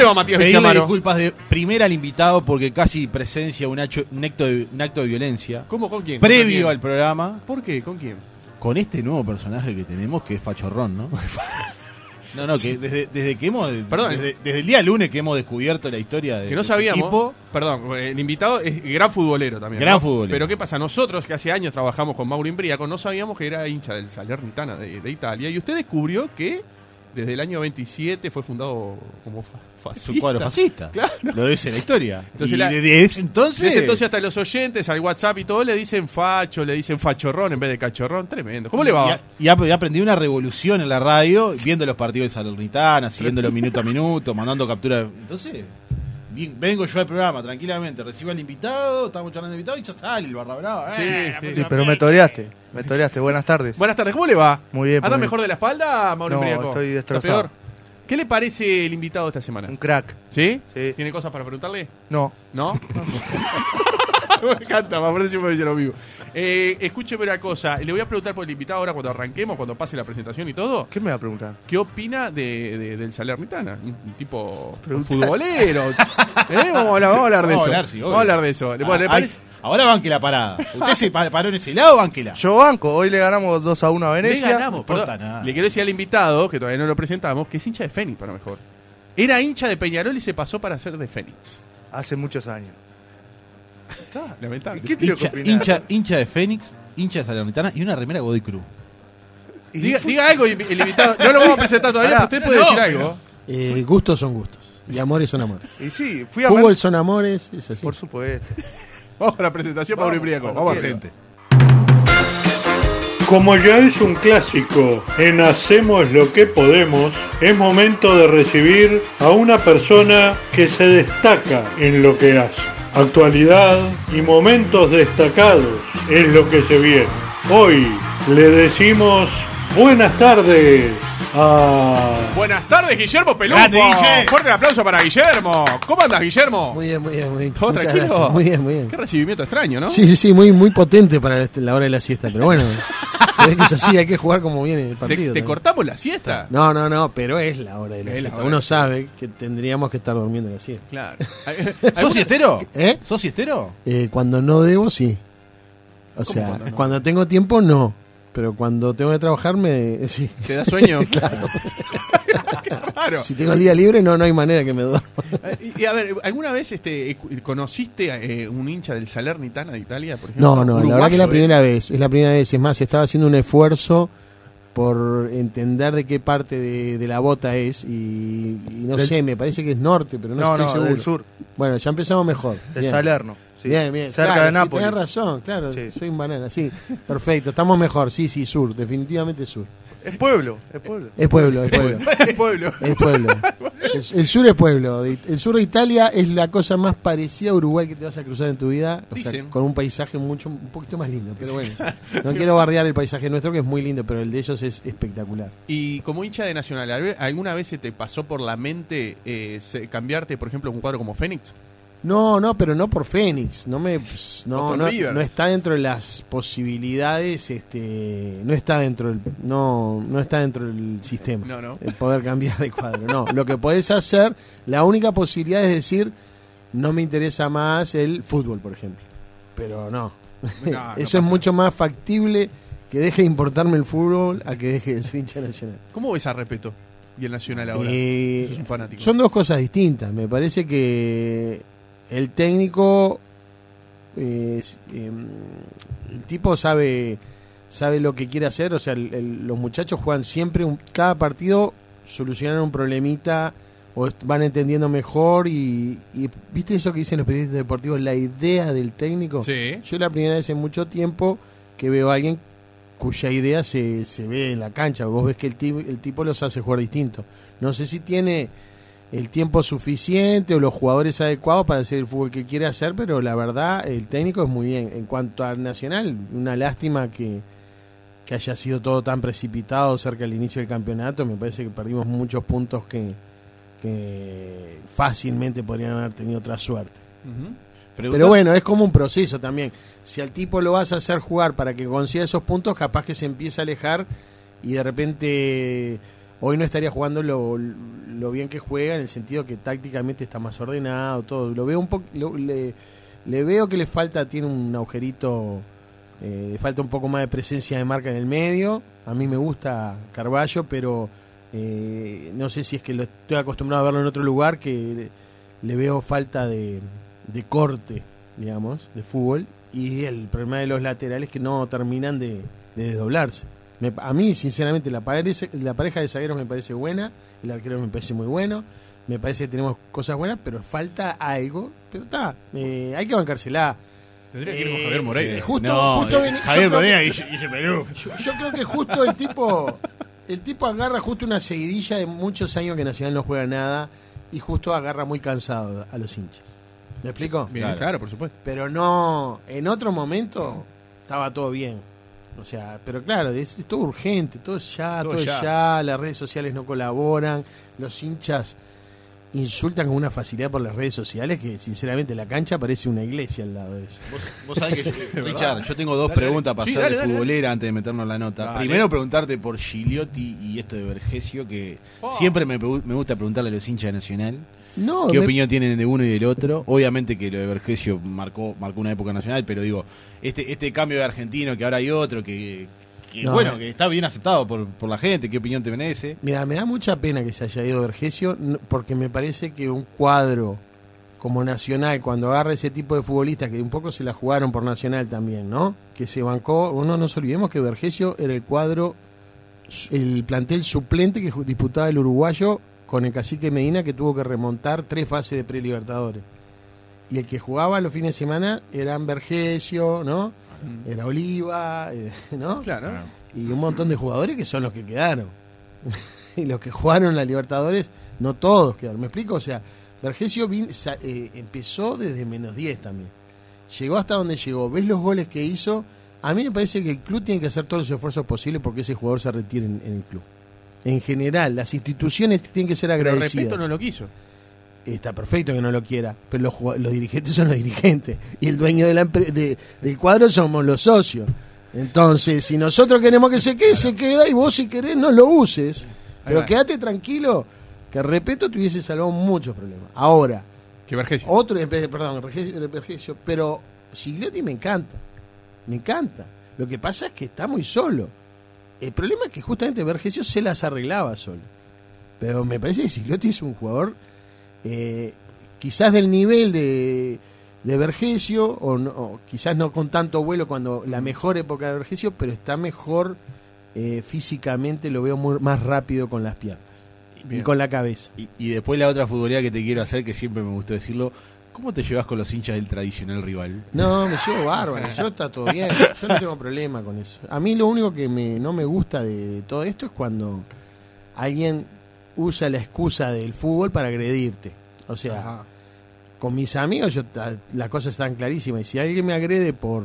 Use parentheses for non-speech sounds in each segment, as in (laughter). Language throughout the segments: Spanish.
le va Matías Pedirle Villamaro? disculpas de primera al invitado porque casi presencia un, hecho- un acto, de, un acto de violencia. ¿Cómo? ¿Con quién? ¿Con Previo quién? al programa, ¿Por qué? ¿Con quién? con este nuevo personaje que tenemos que es Fachorrón, ¿no? (laughs) No, no, que desde, desde que hemos. Perdón. Desde, desde el día lunes que hemos descubierto la historia de. Que no de su sabíamos. equipo, Perdón, el invitado es gran futbolero también. Gran ¿no? futbolero. Pero ¿qué pasa? Nosotros, que hace años trabajamos con Mauro Imbriaco, no sabíamos que era hincha del Salernitana de, de Italia. Y usted descubrió que desde el año 27 fue fundado como fa- fascista. un cuadro fascista. Claro. Lo dice la historia. Entonces y la- desde ese entonces. Desde entonces hasta los oyentes, al WhatsApp y todo, le dicen facho, le dicen fachorrón en vez de cachorrón. Tremendo. ¿Cómo le va? Y, ha- y aprendí una revolución en la radio, viendo los partidos de Salernitana, siguiéndolo minuto a minuto, mandando captura. Entonces, bien- vengo yo al programa tranquilamente, recibo al invitado, estamos charlando del invitado y ya sale el barra brava. Sí, Eh, sí, Sí, próxima pero me toreaste. Me toreaste. Buenas tardes. Buenas tardes, ¿cómo le va? Muy bien. ¿Anda mejor de la espalda, Mauro No, Imbriaco? estoy ¿Está destrozado. ¿Qué le parece el invitado esta semana? Un crack. ¿Sí? Sí. ¿Tiene cosas para preguntarle? No. ¿No? (laughs) me encanta, me parece siempre dice lo mismo. Eh, escúcheme una cosa, le voy a preguntar por el invitado ahora cuando arranquemos, cuando pase la presentación y todo. ¿Qué me va a preguntar? ¿Qué opina de, de- del Salernitana? Un, un tipo Preguntar. futbolero. (laughs) ¿Eh? Vamos, a hablar, vamos a hablar de Vamos eso. a hablar, sí, obvio. vamos a hablar de eso. ¿Le- ¿le ay, parece? Ahora banque la parada. ¿Usted se pa- paró en ese lado o banquela? Yo banco. Hoy le ganamos 2 a 1 a Le Venecia. ganamos, no importa perdón. nada. Le quiero decir al invitado, que todavía no lo presentamos, que es hincha de Fénix, para mejor. Era hincha de Peñarol y se pasó para ser de Fénix. Hace muchos años. Lamentable. ¿Qué Hincha, hincha, hincha de Fénix, hincha de Salernitana y una remera Godoy Cruz. Diga, algo, el invitado. No lo vamos a presentar todavía, pero usted puede No, decir algo. Eh, gustos son gustos. Y amores son amores. Y sí, fui a Fútbol son amores, es así. Por supuesto. Vamos a la presentación, Mauro Imbriaco. Vamos hacer. Como ya es un clásico en Hacemos lo que podemos, es momento de recibir a una persona que se destaca en lo que hace. Actualidad y momentos destacados es lo que se viene. Hoy le decimos buenas tardes. Buenas tardes, Guillermo Pelufo. Grande. Fuerte el aplauso para Guillermo. ¿Cómo andas, Guillermo? Muy bien, muy bien, muy bien. ¿Todo Muchas tranquilo? gracias. Muy bien, muy bien. Qué recibimiento extraño, ¿no? Sí, sí, sí, muy, muy potente para este- la hora de la siesta. Pero bueno, (laughs) se ve que es así, hay que jugar como viene el ¿Te, partido. te cortamos la siesta? No, no, no, pero es la hora de la Es la siesta. Uno de sabe que tendríamos que estar durmiendo la siesta. Claro. (laughs) ¿Sos siestero? ¿Eh? ¿Sos siestero? Eh, cuando no debo, sí. O ¿Cómo sea, cuando no? cuando tengo tiempo, no. Pero cuando tengo que trabajar, me, (laughs) sí. ¿Te da sueño? (laughs) claro. (laughs) Claro. Si tengo el día libre, no, no hay manera que me duerma. Eh, Y, y a ver, ¿alguna vez este, conociste a eh, un hincha del Salernitana de Italia, por ejemplo? No, no, la verdad que es la eh. primera vez, es la primera vez. Es más, estaba haciendo un esfuerzo por entender de qué parte de, de la bota es y, y no Del- sé, me parece que es norte, pero no, No, estoy no, seguro. del sur. Bueno, ya empezamos mejor. De Bien. Salerno. Sí. Bien, bien. Cerca Claro, de sí, Nápoles. tenés razón, claro, Sí. soy un banana, sí. Perfecto, estamos mejor, sí, sí, sur, definitivamente sur. Es pueblo, es pueblo. Es pueblo, (laughs) es pueblo. Es pueblo. El, el sur es pueblo. El sur de Italia es la cosa más parecida a Uruguay que te vas a cruzar en tu vida. O sea, con un paisaje mucho, un poquito más lindo. Pero bueno, (laughs) no quiero bardear el paisaje nuestro que es muy lindo, pero el de ellos es espectacular. Y como hincha de Nacional, ¿al- ¿alguna vez se te pasó por la mente eh, cambiarte, por ejemplo, un cuadro como Fénix? No, no, pero no por Fénix. No me, pues, no, está dentro de las posibilidades. Este, no está dentro del, no, no está dentro del sistema. No, no. el poder cambiar de cuadro. No, lo que podés hacer, la única posibilidad es decir, no me interesa más el fútbol, por ejemplo. Pero no. (laughs) Eso es mucho más factible que deje de importarme el fútbol a que deje de ser hincha nacional. ¿Cómo ves a Repeto y el Nacional ahora? Eh, un fanático. son dos cosas distintas. Me parece que el técnico, eh, eh, el tipo sabe sabe lo que quiere hacer. O sea, el- el- los muchachos juegan siempre, un- cada partido solucionan un problemita o van entendiendo mejor. Y, y viste eso que dicen los periodistas deportivos, la idea del técnico. Sí. Yo la primera vez en mucho tiempo que veo a alguien cuya idea se, se ve en la cancha. Vos ves que el, el tipo los hace jugar distinto. No sé si tiene el tiempo suficiente o los jugadores adecuados para hacer el fútbol que quiere hacer, pero la verdad el técnico es muy bien. En cuanto al Nacional, una lástima que, que haya sido todo tan precipitado cerca del inicio del campeonato. Me parece que perdimos muchos puntos que, que fácilmente podrían haber tenido otra suerte. Pero bueno, es como un proceso también. Si al tipo lo vas a hacer jugar para que consiga esos puntos, capaz que se empieza a alejar y de repente hoy no estaría jugando lo, bien que juega en el sentido que tácticamente está más ordenado, todo. Lo veo un poco, le, le veo que le falta, tiene un agujerito, eh, le falta un poco más de presencia de marca en el medio. A mí me gusta Carballo, pero eh, no sé si es que lo estoy acostumbrado a verlo en otro lugar que le, veo falta de, de corte, digamos, de fútbol. Y el problema de los laterales que no terminan de, de desdoblarse. Me- a mí, sinceramente, la, pareja- la pareja de zagueros me parece buena, el arquero me parece muy bueno, me parece que tenemos cosas buenas, pero falta algo. Pero está, eh, hay que bancársela. Tendría que ir con Eh, Javier Moreira. sí. Justo- no, justo eh, Javier creo Moreira que- y Perú. Yo, yo creo que justo el tipo el tipo agarra justo una seguidilla de muchos años que Nacional no juega nada y justo agarra muy cansado a los hinchas. ¿Me explico? Bien, Claro. claro. por supuesto. Pero no, en otro momento estaba todo bien. O sea, pero claro, es, es todo urgente, todo es ya, Todo todo, es ya. ya, las redes sociales no colaboran, los hinchas insultan con una facilidad por las redes sociales que sinceramente la cancha parece una iglesia al lado de eso. Vos, vos sabés que yo, (laughs) Richard, yo tengo dos Dale, preguntas dale. para Sí, hacer dale, de dale, futbolera antes de meternos en la nota. Dale. Primero preguntarte por Gigliotti y esto de Vergesio, que Oh. siempre me, me gusta preguntarle a los hinchas de Nacional No, qué me- opinión tienen de uno y del otro. Obviamente que lo de Vergesio marcó, marcó una época nacional, pero digo, este, este cambio de argentino que ahora hay otro, que, que, No, bueno, que está bien aceptado por, por la gente, ¿qué opinión te merece? Mira, me da mucha pena que se haya ido Vergesio porque me parece que un cuadro como Nacional, cuando agarra ese tipo de futbolistas que un poco se la jugaron por Nacional también, ¿no? Que se bancó, no nos olvidemos que Vergesio era el cuadro, el plantel suplente que disputaba el uruguayo con el cacique Medina que tuvo que remontar tres fases de pre-libertadores. Y el que jugaba los fines de semana eran Vergesio, ¿no? Era Oliva, eh, ¿no? Claro. y un montón de jugadores que son los que quedaron. (laughs) y los que jugaron la Libertadores, no todos quedaron. ¿Me explico? O sea, Vergesio eh, empezó desde menos 10 también. Llegó hasta donde llegó. ¿Ves los goles que hizo? A mí me parece que el club tiene que hacer todos los esfuerzos posibles porque ese jugador se retire en, en el club. En general, las instituciones tienen que ser Pero agradecidas. respeto no lo quiso. Está perfecto que no lo quiera, pero los, los dirigentes son los dirigentes y el dueño de la de- del cuadro somos los socios. Entonces, si nosotros queremos que se quede, se queda y vos si querés no lo uses. Pero quédate tranquilo, que respeto te hubiese salvado muchos problemas. Ahora, Que Vergesio. otro, eh, perdón, Vergesio- Vergesio, pero Gigliotti me encanta, me encanta. Lo que pasa es que está muy solo. El problema es que justamente Vergesio se las arreglaba solo. Pero me parece que Gigliotti es un jugador eh, quizás del nivel de, de Vergesio, o, no- o quizás no con tanto vuelo cuando la mejor época de Vergesio, pero está mejor eh, físicamente, lo veo muy- más rápido con las piernas y con la cabeza. Y, y después la otra futbolera que te quiero hacer, que siempre me gustó decirlo, ¿cómo te llevas con los hinchas del tradicional rival? No, me llevo bárbaro, yo está todo bien, yo no tengo problema con eso. A mí lo único que me, no me gusta de, de todo esto es cuando alguien usa la excusa del fútbol para agredirte. O sea, Ajá. con mis amigos yo las cosas están clarísimas y si alguien me agrede por,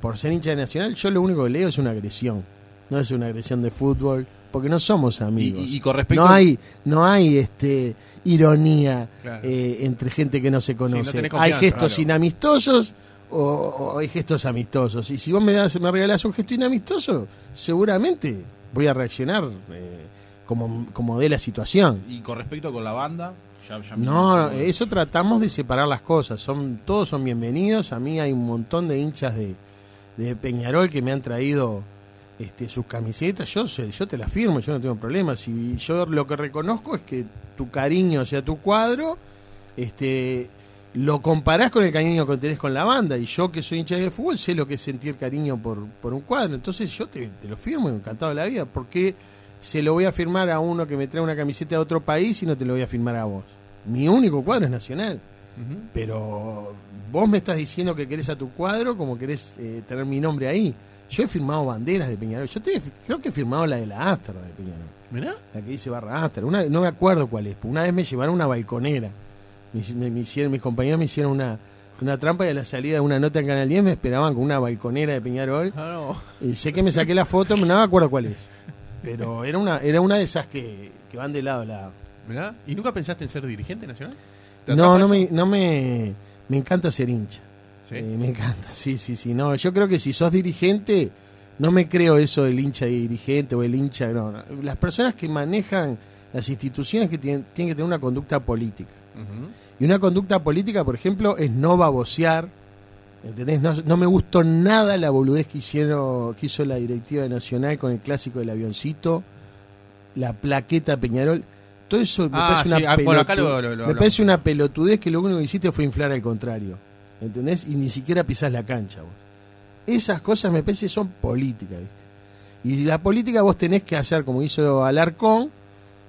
por ser hincha de Nacional, yo lo único que leo es una agresión. No es una agresión de fútbol, porque no somos amigos. Y, y con respecto no hay, no hay este ironía Claro. eh, entre gente que no se conoce. hay gestos claro. inamistosos o, o hay gestos amistosos. Y si vos me das, me regalás un gesto inamistoso, seguramente voy a reaccionar eh, como, como de la situación. y con respecto con la banda, ya, ya me- No, eso tratamos de separar las cosas. Son todos son bienvenidos. A mí hay un montón de hinchas de, de Peñarol que me han traído este, sus camisetas. Yo yo te las firmo, yo no tengo problema. Si yo lo que reconozco es que tu cariño hacia tu cuadro, este, lo comparás con el cariño que tenés con la banda. Y yo que soy hincha de fútbol sé lo que es sentir cariño por, por un cuadro. Entonces yo te, te lo firmo encantado de la vida. porque se lo voy a firmar a uno que me trae una camiseta de otro país y no te lo voy a firmar a vos? Mi único cuadro es nacional. Pero vos me estás diciendo que querés a tu cuadro como querés eh, tener mi nombre ahí. Yo he firmado banderas de Peñarol. Yo te- creo que he firmado la de la Astra de Peñarol. Mirá. La que dice barra Astra. Una, no me acuerdo cuál es. Una vez me llevaron una balconera. Me, hici- me hicieron, mis compañeros me hicieron una, una trampa y a la salida de una nota en Canal 10 me esperaban con una balconera de Peñarol. Ah, no. Y sé que me saqué la foto, no me acuerdo cuál es. Pero era una, era una de esas que, que van de lado a lado. Mirá. ¿Y nunca pensaste en ser dirigente nacional? ¿Te No, no eso? me, no me, me encanta ser hincha. Sí. Eh, me encanta, sí, sí, sí. No, yo creo que si sos dirigente, No me creo eso del hincha dirigente o el hincha. No, no. Las personas que manejan las instituciones que tienen, tienen que tener una conducta política. Y una conducta política, por ejemplo, es no babosear. ¿Entendés? No, no me gustó nada la boludez que hicieron, que hizo la directiva de Nacional con el clásico del avioncito, la plaqueta Peñarol. Todo eso me Ah, parece sí, una ah, bueno, acá pelotu- lo- lo- lo me parece una pelotudez que lo único que hiciste fue inflar al contrario. ¿Entendés? Y ni siquiera pisás la cancha vos. Esas cosas me parece son políticas, ¿viste? Y la política vos tenés que hacer, como hizo Alarcón,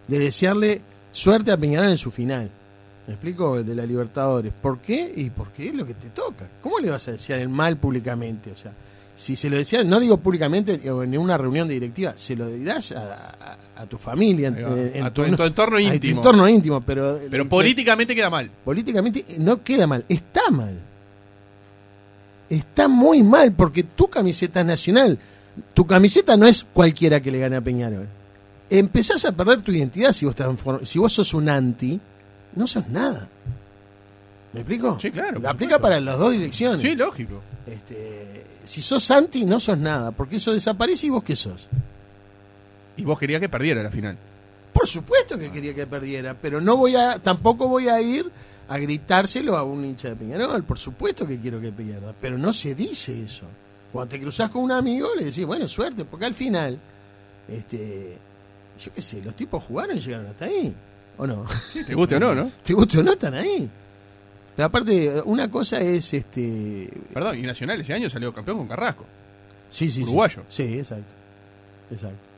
de desearle suerte a Peñarol en su final. ¿Me explico? De la Libertadores. ¿Por qué? Y porque es lo que te toca. ¿Cómo le vas a desear el mal públicamente? O sea, si se lo decías, no digo públicamente o en una reunión de directiva, se lo dirás a, a- a tu familia, va. en, A tu- en tu entorno a tu íntimo. entorno íntimo, pero, Pero eh, políticamente queda mal. políticamente no queda mal, está mal. Está muy mal porque tu camiseta es nacional. Tu camiseta no es cualquiera que le gane a Peñarol. Empezás a perder tu identidad si vos, si vos sos un anti, no sos nada. ¿Me explico? Sí, claro, por Aplica supuesto. para las dos direcciones. Sí, lógico. Este, si sos anti, no sos nada, porque eso desaparece y vos qué sos. Y vos querías que perdiera la final. Por supuesto que quería que perdiera, pero no voy a, tampoco voy a ir a gritárselo a un hincha de Peñarol. Por supuesto que quiero que pierda, pero no se dice eso. Cuando te cruzas con un amigo le decís, bueno, suerte, porque al final, este, yo qué sé, los tipos jugaron y llegaron hasta ahí, ¿o no? Te guste o no, ¿no? (laughs) Te guste o no, están ahí. Pero aparte, una cosa es, este, Perdón, y Nacional ese año salió campeón con Carrasco. sí, sí, sí, Uruguayo. Sí, exacto, exacto.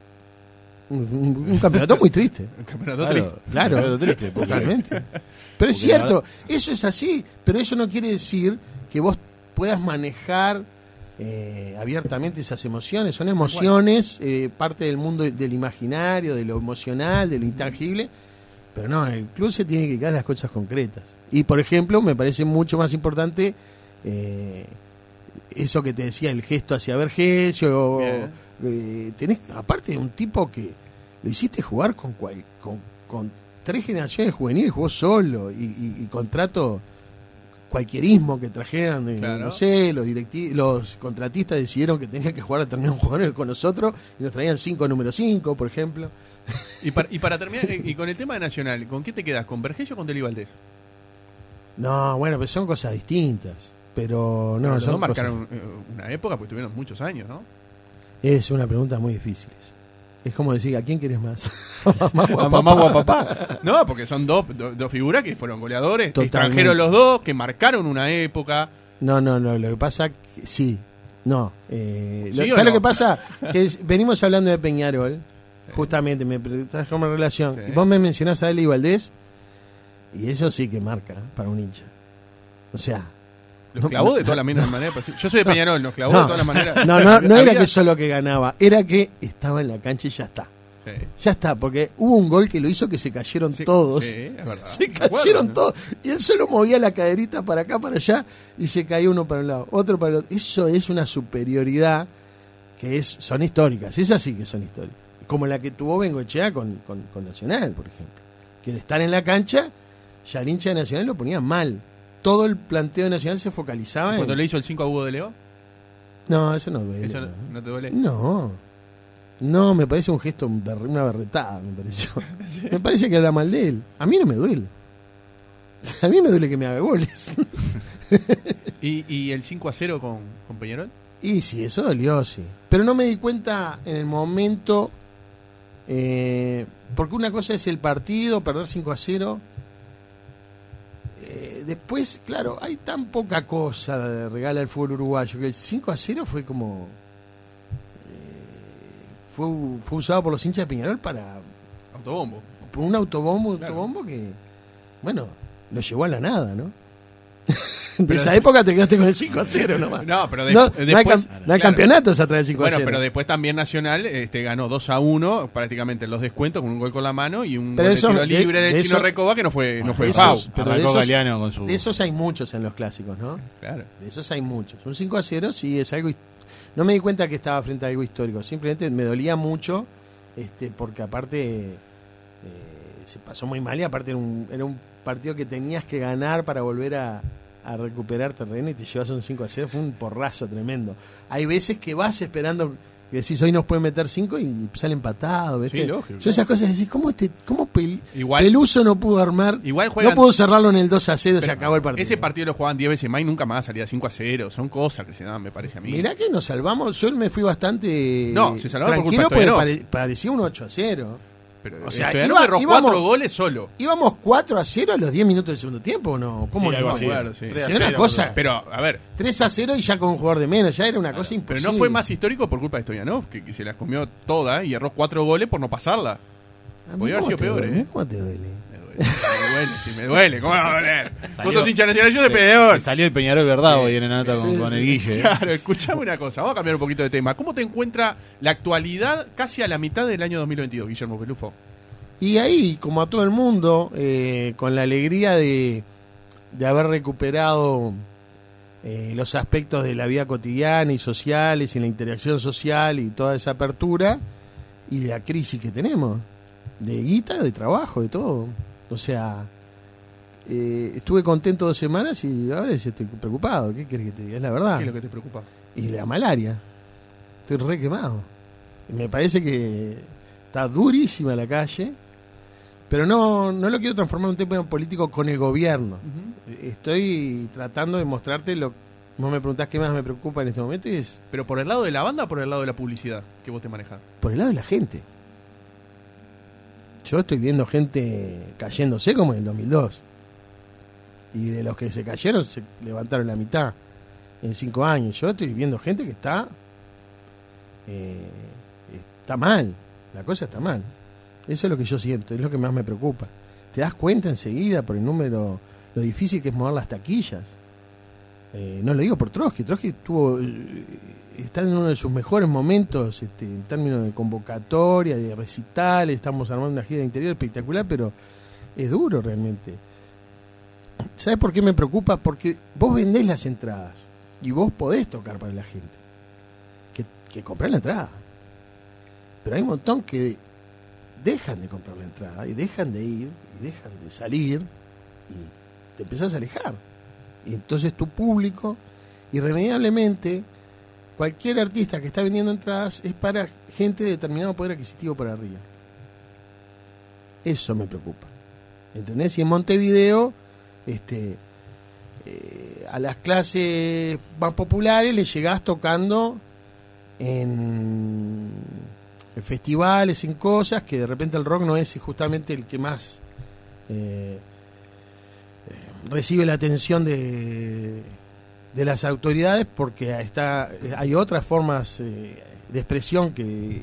Un, un- un campeonato muy triste. El campeonato Claro, triste. Claro, Campeonato triste, (laughs) porque- totalmente. (laughs) Pero es cierto, eso es así, pero eso no quiere decir que vos puedas manejar eh, abiertamente esas emociones. Son emociones, eh, parte del mundo del imaginario, de lo emocional, de lo intangible. Pero no, el club se tiene que quedar las cosas concretas. Y por ejemplo, me parece mucho más importante eh, eso que te decía, el gesto hacia Vergesio. Eh, tenés, aparte de un tipo que lo hiciste jugar con, cual- con, con tres generaciones juveniles, jugó solo y, y- y contrato cualquierismo que trajeran, de, Claro. no sé, los los contratistas decidieron que tenía que jugar a determinados jugadores con nosotros y nos traían cinco número 5, por ejemplo. Y para, y para (laughs) terminar, eh, y con el tema de Nacional, ¿con qué te quedas? ¿Con Vergello o con Deli Valdés? No, bueno, pues son cosas distintas. Pero no, Pero los son dos marcaron cosas- eh, una época porque tuvieron muchos años, ¿no? Es una pregunta muy difícil. Es como decir, ¿a quién querés más? (laughs) ¿Mamá o a A mamá papá? o a papá. No, porque son dos, do- dos figuras que fueron goleadores, Totalmente. extranjeros los dos, que marcaron una época. No, no, no, lo que pasa, que- sí, no. Eh, lo- ¿Sí o ¿Sabes no? lo que pasa? (laughs) Que es- venimos hablando de Peñarol, justamente, me preguntás cómo relación, Sí. y vos me mencionás a Eli Valdés, y eso sí que marca para un hincha. O sea, Los No, clavó de todas las maneras. maneras. Yo soy de Peñarol, nos clavó de todas las maneras. no, no, no era que solo que ganaba, era que estaba en la cancha y ya está. Sí. Ya está, porque hubo un gol que lo hizo que se cayeron Sí, todos. sí, es verdad. Se acuerdo, cayeron ¿no? todos. Y él solo movía la caderita para acá, para allá, y se caía uno para un lado, otro para el otro. Eso es una superioridad que es, son históricas. Esas sí que son históricas. Como la que tuvo Bengochea con, con, con Nacional, por ejemplo. Que al estar en la cancha, ya el hincha de Nacional lo ponía mal. Todo el planteo de Nacional se focalizaba Cuando en. le hizo el 5 a Hugo de Leo, No, eso no duele. ¿eso no. no, te duele? No. No, me parece un gesto, una berretada, me pareció. (laughs) Me parece que era mal de él. A mí no me duele. A mí me duele que me haga goles. (laughs) ¿Y, y el 5 a 0 con, con Peñarol? Y sí, eso dolió, sí. Pero no me di cuenta en el momento. eh, porque una cosa es el partido, perder 5 a 0. Después, claro, hay tan poca cosa de regala el fútbol uruguayo que el 5 a 0 fue como. eh, fue, fue usado por los hinchas de Peñarol para Autobombo. por un autobombo, un Claro. autobombo que, bueno, lo llevó a la nada, ¿no? (laughs) de esa época te quedaste con el 5 a 0 nomás. No, pero de- No, no después. hay, cam- no hay campeonatos atrás del 5 a Bueno, 0. pero después también Nacional este, ganó 2 a 1, prácticamente en los descuentos, con un gol con la mano y un Pero gol eso- de tiro libre del de Chino Recoba que no fue, no fue Esos- Pau. pero de esos- Galeano con su. De esos hay muchos en los clásicos, ¿no? Claro. De esos hay muchos. Un 5 a 0 sí es algo. No me di cuenta que estaba frente a algo histórico. Simplemente me dolía mucho este porque aparte eh, se pasó muy mal y aparte era un, era un partido que tenías que ganar para volver a, a recuperar terreno y te llevas un 5 a 0. Fue un porrazo tremendo. Hay veces que vas esperando Que decís, hoy nos pueden meter cinco y sale empatado. ¿viste? Sí, lógico. Son esas cosas, decís, ¿cómo, este, cómo Pel- Igual- Peluso no pudo armar? Igual juegan- No pudo cerrarlo en el 2 a 0, se acabó el partido. Ese partido lo jugaban 10 veces más y nunca más salía 5 a 0. Son cosas que se dan, me parece a mí. Mirá que nos salvamos, yo me fui bastante No, se salvaron por tranquilo culpa de porque pare- parecía un 8 a 0. Pero o sea, Stoyanov iba- erró íbamos- cuatro goles solo. ¿Íbamos 4 a 0 a los 10 minutos del segundo tiempo o no? ¿Cómo Sí, algo así. acuerdo, sí. Tres a Sí, una cero, cosa- Pero, a ver, 3 a 0 y ya con un jugador de menos, ya era una cosa pero imposible. no fue más histórico por culpa de Stoyanov, que, que se las comió toda y erró cuatro goles por no pasarla. A mí, podía haber ¿cómo sido peor, duele? ¿eh? ¿Cómo te duele? Me duele, me duele, sí, me duele. ¿Cómo va a doler? Vos Salió- sos hincha nacional, yo de peor. Salió el Peñarol verdad hoy en la nota con, Sí, con el. Guille. ¿eh? Claro, escuchame una cosa, vamos a cambiar un poquito de tema. ¿Cómo te encuentra la actualidad casi a la mitad del año 2022, Guillermo Pelufo? Y ahí, como a todo el mundo, eh, con la alegría de, de haber recuperado eh, los aspectos de la vida cotidiana y sociales y la interacción social y toda esa apertura y la crisis que tenemos de guita, de trabajo, de todo. O sea, eh, estuve contento dos semanas y ahora estoy preocupado. ¿Qué querés que te diga? Es la verdad. ¿Qué es lo que te preocupa? y la malaria. Estoy re quemado. Y Me parece que está durísima la calle, pero no, no lo quiero transformar en un tema político con el gobierno. Estoy tratando de mostrarte lo Vos me preguntás qué más me preocupa en este momento y es ¿Pero por el lado de la banda o por el lado de la publicidad que vos te manejás? por el lado de la gente. Yo estoy viendo gente cayéndose como en el 2002. Y de los que se cayeron se levantaron la mitad en cinco años. Yo estoy viendo gente que está eh, está mal. La cosa está mal. Eso es lo que yo siento, es lo que más me preocupa. Te das cuenta enseguida por el número, lo difícil que es mover las taquillas. Eh, no lo digo por Trotsky, Trotsky tuvo, eh, está en uno de sus mejores momentos este, en términos de convocatoria, de recitales, estamos armando una gira de interior espectacular, pero es duro realmente. ¿Sabes por qué me preocupa? Porque vos vendés las entradas y vos podés tocar para la gente. Que, que la entrada. Pero hay un montón que dejan de comprar la entrada y dejan de ir y dejan de salir y te empezás a alejar. Y entonces tu público, irremediablemente, cualquier artista que está vendiendo entradas es para gente de determinado poder adquisitivo para arriba. Eso me preocupa. ¿Entendés? Y en Montevideo, este, eh, a las clases más populares le llegás tocando en, en festivales, en cosas, que de repente el rock no es justamente el que más eh, eh, recibe la atención de, de las autoridades porque está, hay otras formas eh, de expresión que,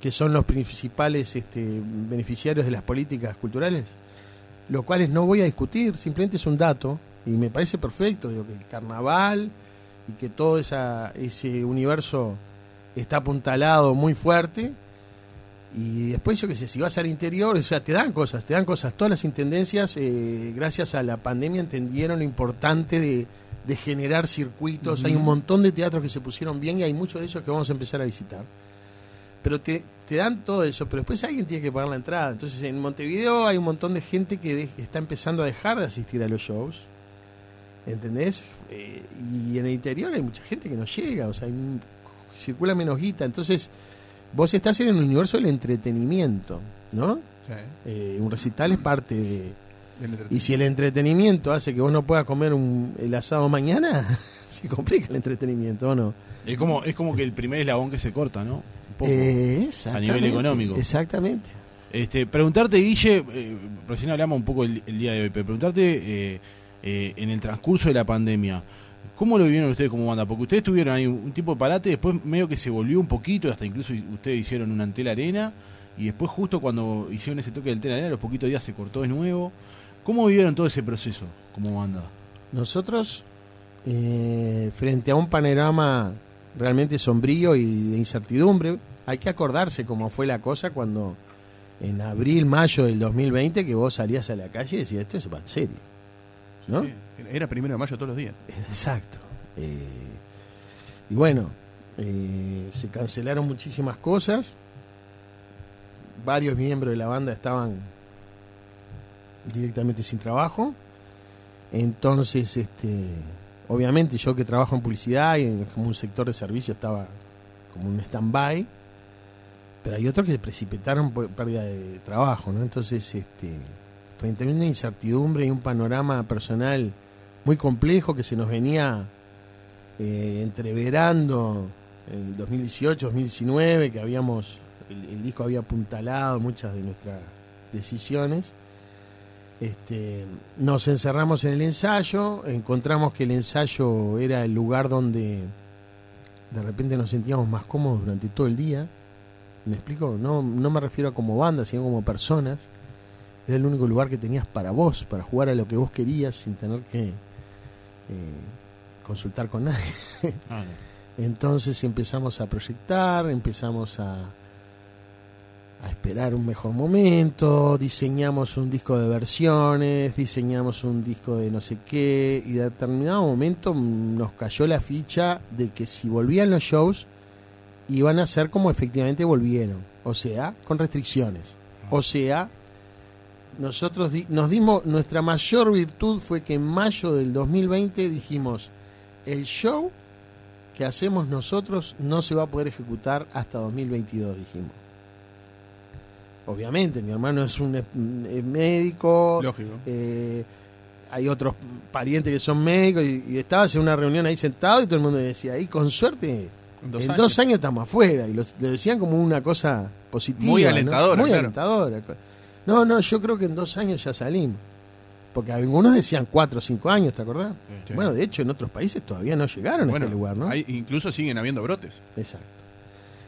que son los principales este, beneficiarios de las políticas culturales, lo cuales no voy a discutir, simplemente es un dato y me parece perfecto, digo que el carnaval y que todo esa, ese universo está apuntalado muy fuerte y después yo qué sé, si vas al interior, o sea, te dan cosas, te dan cosas. Todas las intendencias, eh, gracias a la pandemia, entendieron lo importante de, de generar circuitos. Hay un montón de teatros que se pusieron bien y hay muchos de ellos que vamos a empezar a visitar. Pero te, te dan todo eso, pero después alguien tiene que pagar la entrada. Entonces en Montevideo hay un montón de gente que de- está empezando a dejar de asistir a los shows. ¿Entendés? Eh, y en el interior hay mucha gente que no llega, o sea, hay circula menos guita. Entonces, vos estás en el universo del entretenimiento, ¿no? Eh, un recital es parte de... Y si el entretenimiento hace que vos no puedas comer un, el asado mañana, (laughs) se complica el entretenimiento, ¿o no? Es como, es como que el primer eslabón que se corta, ¿no? Un poco. Eh, a nivel económico. Exactamente. Este, preguntarte, Guille, eh, recién hablamos un poco el, el día de hoy, pero preguntarte eh, eh, en el transcurso de la pandemia, ¿cómo lo vivieron ustedes como banda? Porque ustedes tuvieron ahí un, tipo de parate, después medio que se volvió un poquito, hasta incluso ustedes hicieron una Antel Arena, y después justo cuando hicieron ese toque del Antel Arena, los poquitos días se cortó de nuevo. ¿Cómo vivieron todo ese proceso como banda? Nosotros, eh, frente a un panorama realmente sombrío y de incertidumbre, hay que acordarse cómo fue la cosa cuando en abril, mayo del 2020, que vos salías a la calle y decías, esto es en serio. ¿no? Sí, era primero de mayo todos los días. (laughs) Exacto. Eh, y bueno, eh, se cancelaron muchísimas cosas. Varios miembros de la banda estaban directamente sin trabajo. Entonces, este, obviamente yo que trabajo en publicidad y en como un sector de servicio estaba como un stand-by, pero hay otros que se precipitaron por pérdida de trabajo, ¿no? Entonces, este, frente a una incertidumbre y un panorama personal muy complejo que se nos venía eh, entreverando en el 2018, 2019, que habíamos, el, el disco había apuntalado muchas de nuestras decisiones. Este, nos encerramos en el ensayo, encontramos que el ensayo era el lugar donde de repente nos sentíamos más cómodos durante todo el día. ¿Me explico? No, no me refiero a como banda, sino como personas. Era el único lugar que tenías para vos, para jugar a lo que vos querías sin tener que eh, consultar con nadie. (laughs) Entonces empezamos a proyectar, empezamos a, a esperar un mejor momento, diseñamos un disco de versiones, diseñamos un disco de no sé qué, y de determinado momento nos cayó la ficha de que si volvían los shows, iban a ser como efectivamente volvieron, o sea, con restricciones, o sea, nosotros nos dimos, nuestra mayor virtud fue que en mayo del 2020 dijimos, el show que hacemos nosotros no se va a poder ejecutar hasta 2022, dijimos. Obviamente, mi hermano es un eh, médico, Lógico. eh, hay otros parientes que son médicos y, y estabas en una reunión ahí sentado y todo el mundo decía, y con suerte, En dos en años. dos años estamos afuera. Y lo, lo decían como una cosa positiva. Muy ¿no? alentadora, Muy claro. alentadora. No, no, yo creo que en dos años ya salimos. Porque algunos decían cuatro o cinco años, ¿te acordás? Sí. Bueno, de hecho, en otros países todavía no llegaron a este lugar, ¿no? hay- incluso siguen habiendo brotes. Exacto.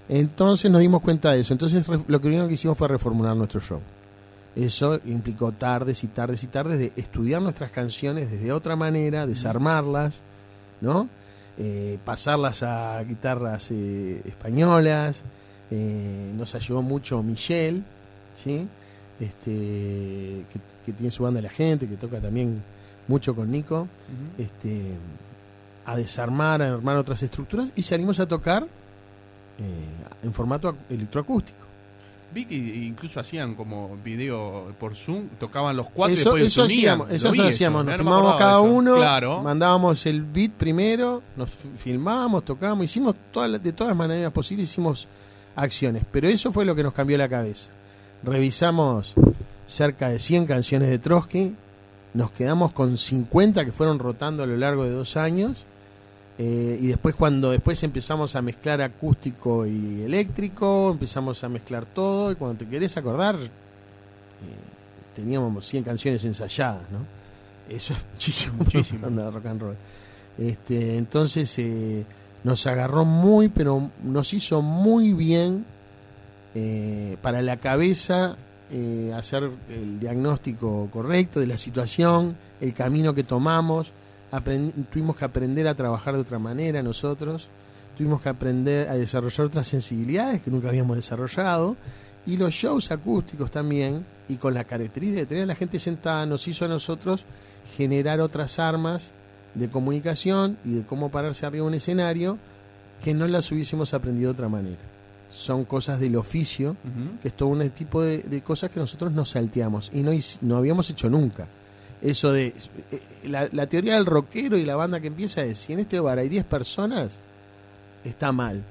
Entonces nos dimos cuenta de eso. Entonces lo primero que hicimos fue reformular nuestro show. Eso implicó tardes y tardes y tardes de estudiar nuestras canciones desde otra manera, desarmarlas, ¿no? Eh, pasarlas a guitarras eh, españolas. Eh, nos ayudó mucho Michelle, ¿sí? Este, que, que tiene su banda La Gente, que toca también mucho con Nico este, a desarmar, a armar otras estructuras y salimos a tocar en formato ac- electroacústico. Vi que incluso hacían como video por Zoom, tocaban los cuatro y Eso, después eso unían. hacíamos, eso hacíamos, nos filmábamos cada uno, Claro. mandábamos el beat primero, nos fi- filmábamos, tocábamos, hicimos todas de todas las maneras posibles, hicimos acciones, pero eso fue lo que nos cambió la cabeza. Revisamos cerca de 100 canciones de Trotsky, nos quedamos con 50 que fueron rotando a lo largo de dos años. Eh, y después cuando después empezamos a mezclar acústico y eléctrico, empezamos a mezclar todo y cuando te querés acordar eh, teníamos 100 canciones ensayadas, ¿no? Eso es muchísimo, Muchísimo. banda de rock and roll. Este, entonces eh, nos agarró muy, pero nos hizo muy bien eh, para la cabeza hacer el diagnóstico correcto de la situación, el camino que tomamos. Tuvimos que aprender a trabajar de otra manera nosotros, tuvimos que aprender a desarrollar otras sensibilidades que nunca habíamos desarrollado y los shows acústicos también y con la característica de tener a la gente sentada nos hizo a nosotros generar otras armas de comunicación y de cómo pararse arriba de un escenario que no las hubiésemos aprendido de otra manera. Son cosas del oficio, que es todo un tipo de, de cosas que nosotros nos salteamos y no, no habíamos hecho nunca. Eso de. eh, La, la teoría del rockero y la banda que empieza es: si en este bar hay 10 personas, está mal,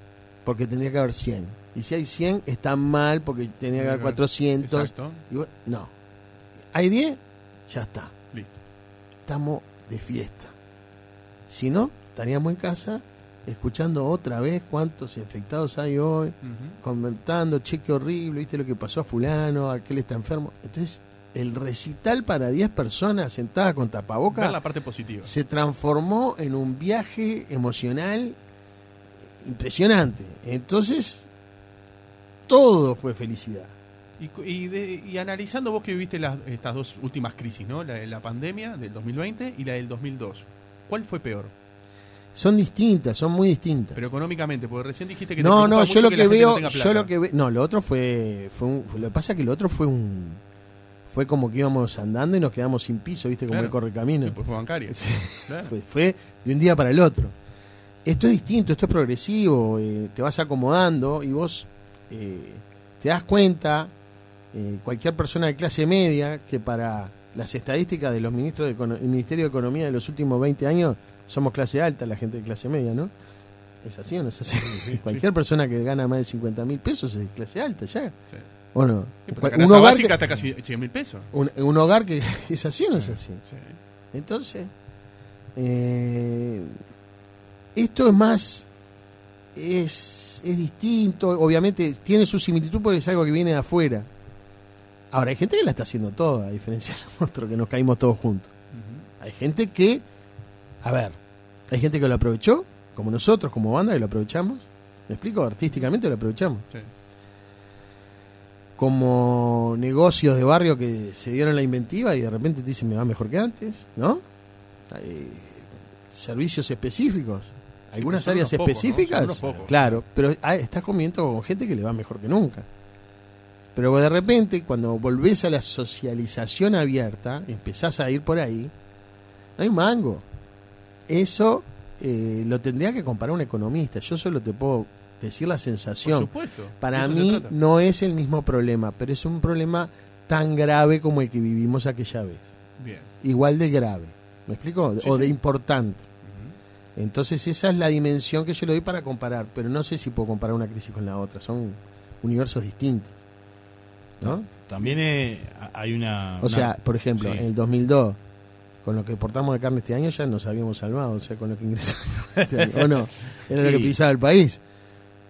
porque tendría que haber 100. Y si hay 100, está mal, porque tendría que haber 400. Exacto. Y bueno, no. Hay 10, ya está. Listo. Estamos de fiesta. Si no, estaríamos en casa escuchando otra vez cuántos infectados hay hoy, comentando, che, qué horrible, viste lo que pasó a fulano, aquel está enfermo. Entonces, el recital para 10 personas sentadas con tapabocas la parte positiva. se transformó en un viaje emocional impresionante. Entonces, todo fue felicidad. Y, cu- y de- y analizando vos que viviste las, estas dos últimas crisis, ¿no? La de la pandemia del 2020 y la del 2002. ¿Cuál fue peor? Son distintas, son muy distintas. Pero económicamente, porque recién dijiste que te No, preocupa no, yo lo que no veo, tenga yo lo que ve- no, lo otro fue, fue, un- lo que pasa es que lo otro fue un, fue como que íbamos andando y nos quedamos sin piso, viste, como Claro. el correcamino. Después fue bancaria. (laughs) Sí. Claro. Fue, fue de un día para el otro. Esto es distinto, esto es progresivo, eh, te vas acomodando y vos eh, te das cuenta, eh, cualquier persona de clase media, que para las estadísticas de los ministros del Ministerio de Economía de los últimos 20 años, somos clase alta, la gente de clase media, ¿no? ¿Es así o no es así? (laughs) Cualquier persona que gana más de 50 mil pesos es clase alta ya. Sí. ¿O no? Sí, porque un, hogar básica que, está casi 100 mil pesos. un, un hogar que (laughs) es así o no es así. Sí. Entonces, eh, esto es más, es, es distinto, obviamente tiene su similitud porque es algo que viene de afuera. Ahora, hay gente que la está haciendo toda, a diferencia (laughs) de nosotros, que nos caímos todos juntos. Hay gente que, a ver, hay gente que lo aprovechó, como nosotros, como banda, que lo aprovechamos. ¿Me explico? Artísticamente lo aprovechamos. Sí. Como negocios de barrio que se dieron la inventiva y de repente te dicen me va mejor que antes, ¿no? Hay servicios específicos. Algunas áreas específicas, claro, pero ah, estás comiendo con gente que le va mejor que nunca. Pero de repente, cuando volvés a la socialización abierta, empezás a ir por ahí, no hay mango. Eso eh, lo tendría que comparar un economista. Yo solo te puedo decir la Por sensación. supuesto. Para mí no es el mismo problema, pero es un problema tan grave como el que vivimos aquella vez. Bien. Igual de grave. ¿Me explico? Sí, o de sí. importante. Entonces esa es la dimensión que yo le doy para comparar, pero no sé si puedo comparar una crisis con la otra. Son universos distintos. ¿No? También eh, hay una. O una- sea, por ejemplo, sí. en el 2002, con lo que portamos de carne este año ya nos habíamos salvado, o sea, con lo que ingresamos (laughs) este año. ¿O no? Era lo que Sí. precisaba el país.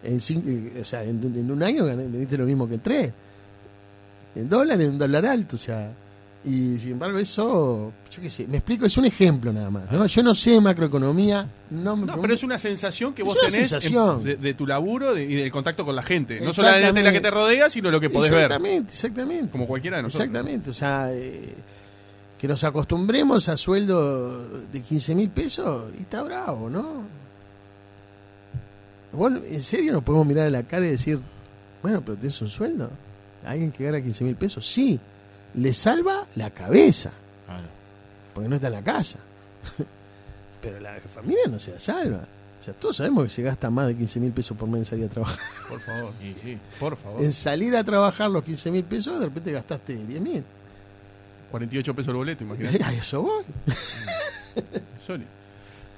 En, cinco- eh, o sea, en, en un año vendiste lo mismo que en tres. En dólar, en un dólar alto, o sea. Y sin embargo, eso, yo qué sé, me explico, es un ejemplo nada más. ¿no? Yo no sé macroeconomía, no me No, pero es una sensación que vos tenés en- de, de tu laburo de- y del contacto con la gente. No solamente la que te rodea, sino lo que podés ver. Exactamente, exactamente. Como cualquiera de nosotros. Exactamente, o sea, eh, que nos acostumbremos a sueldo de 15 mil pesos y está bravo, ¿no? Bueno, ¿en serio nos podemos mirar a la cara y decir, bueno, pero tienes un sueldo? ¿Alguien que gana 15 mil pesos? Sí, le salva la cabeza, Claro. porque no está en la casa. (laughs) pero la familia no se la salva. O sea, todos sabemos que se gasta más de 15 mil pesos por mes en salir a trabajar. (laughs) Por favor. Sí, sí. Por favor. En salir a trabajar los 15 mil pesos, de repente gastaste 10 mil. 48 pesos el boleto, imagínate. (laughs) A eso voy. Soli.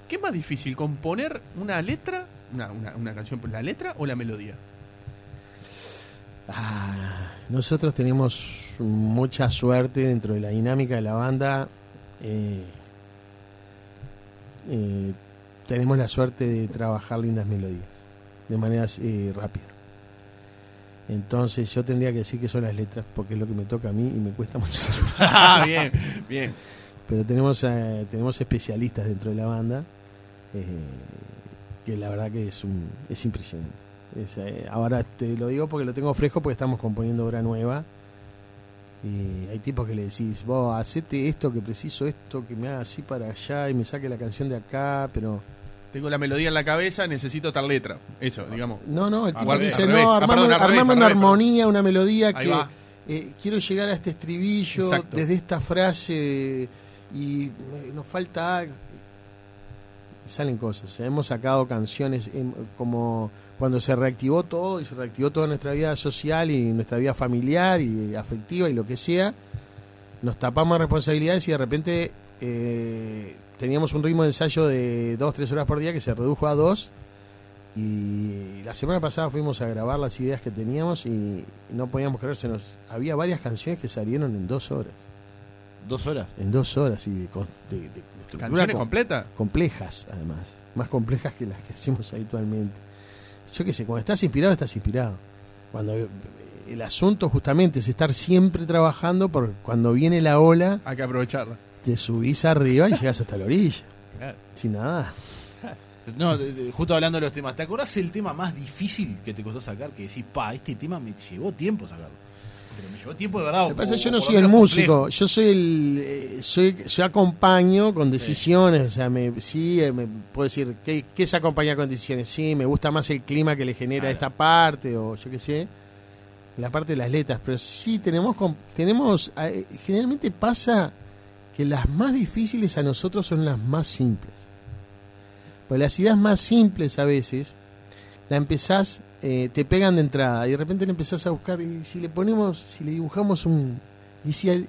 ¿Qué es más difícil, componer una letra, una, una, una canción, la letra o la melodía? Ah, nosotros tenemos mucha suerte dentro de la dinámica de la banda. eh, eh, tenemos la suerte de trabajar lindas melodías de manera eh, rápida. Entonces yo tendría que decir que son las letras porque es lo que me toca a mí y me cuesta mucho. (laughs) Ah, bien, bien. Pero tenemos eh, tenemos especialistas dentro de la banda eh, que la verdad que es un es impresionante. Es, eh, ahora te lo digo porque lo tengo fresco porque estamos componiendo obra nueva y hay tipos que le decís, vos hacete esto que preciso esto que me haga así para allá y me saque la canción de acá, pero Tengo la melodía en la cabeza, necesito tal letra. Eso, digamos. no, no, el Ah, tipo al dice, revés. no, Ah, armame, perdón, al revés, armame al una armonía, una melodía Ahí que va. eh, quiero llegar a este estribillo Exacto. desde esta frase y eh, nos falta salen cosas. Hemos sacado canciones como cuando se reactivó todo y se reactivó toda nuestra vida social y nuestra vida familiar y afectiva y lo que sea. Nos tapamos responsabilidades y de repente eh, teníamos un ritmo de ensayo de dos, tres horas por día que se redujo a dos. Y la semana pasada fuimos a grabar las ideas que teníamos y no podíamos creérsenos. Había varias canciones que salieron en dos horas. Dos horas. En dos horas y de, de- de estructura ¿Canciones com- completas? complejas, además. Más complejas que las que hacemos habitualmente. Yo qué sé, cuando estás inspirado, estás inspirado. Cuando eh, el asunto justamente es estar siempre trabajando, porque cuando viene la ola, Hay que aprovecharla. te subís arriba y (laughs) llegas hasta la orilla. Claro. Sin nada. (laughs) No, de- de- justo hablando de los temas, ¿te acordás el tema más difícil que te costó sacar? Que decís, pa, este tema me llevó tiempo sacarlo. Pero me llevó tiempo de verdad. Lo que pasa es que yo no soy el músico, complejo. yo soy el. eh, soy, yo acompaño con decisiones, o sea, me, sí, eh, me puedo decir, ¿qué, ¿qué es acompañar con decisiones? Sí, me gusta más el clima que le genera Claro. esta parte, o yo qué sé, la parte de las letras, pero sí tenemos. tenemos eh, generalmente pasa que las más difíciles a nosotros son las más simples. Pues las ideas más simples a veces, la empezás, eh, te pegan de entrada y de repente le empezás a buscar y si le ponemos, si le dibujamos un... Y si al-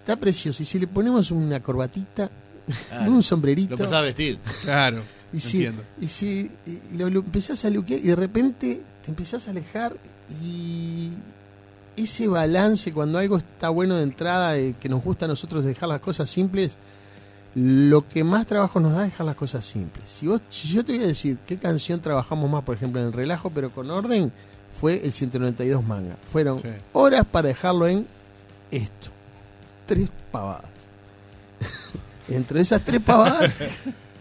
está precioso, y si le ponemos una corbatita, Claro. (laughs) un sombrerito, Lo empezás a vestir. Claro. Y si, Entiendo. y si y lo, lo empezás a luquear y de repente te empezás a alejar y ese balance cuando algo está bueno de entrada, eh, que nos gusta a nosotros dejar las cosas simples, lo que más trabajo nos da es dejar las cosas simples. Si, vos, si yo te voy a decir qué canción trabajamos más, por ejemplo, en el relajo, pero con orden, fue el 192 manga. Fueron Sí. horas para dejarlo en esto. Tres pavadas. (laughs) Entre esas tres pavadas,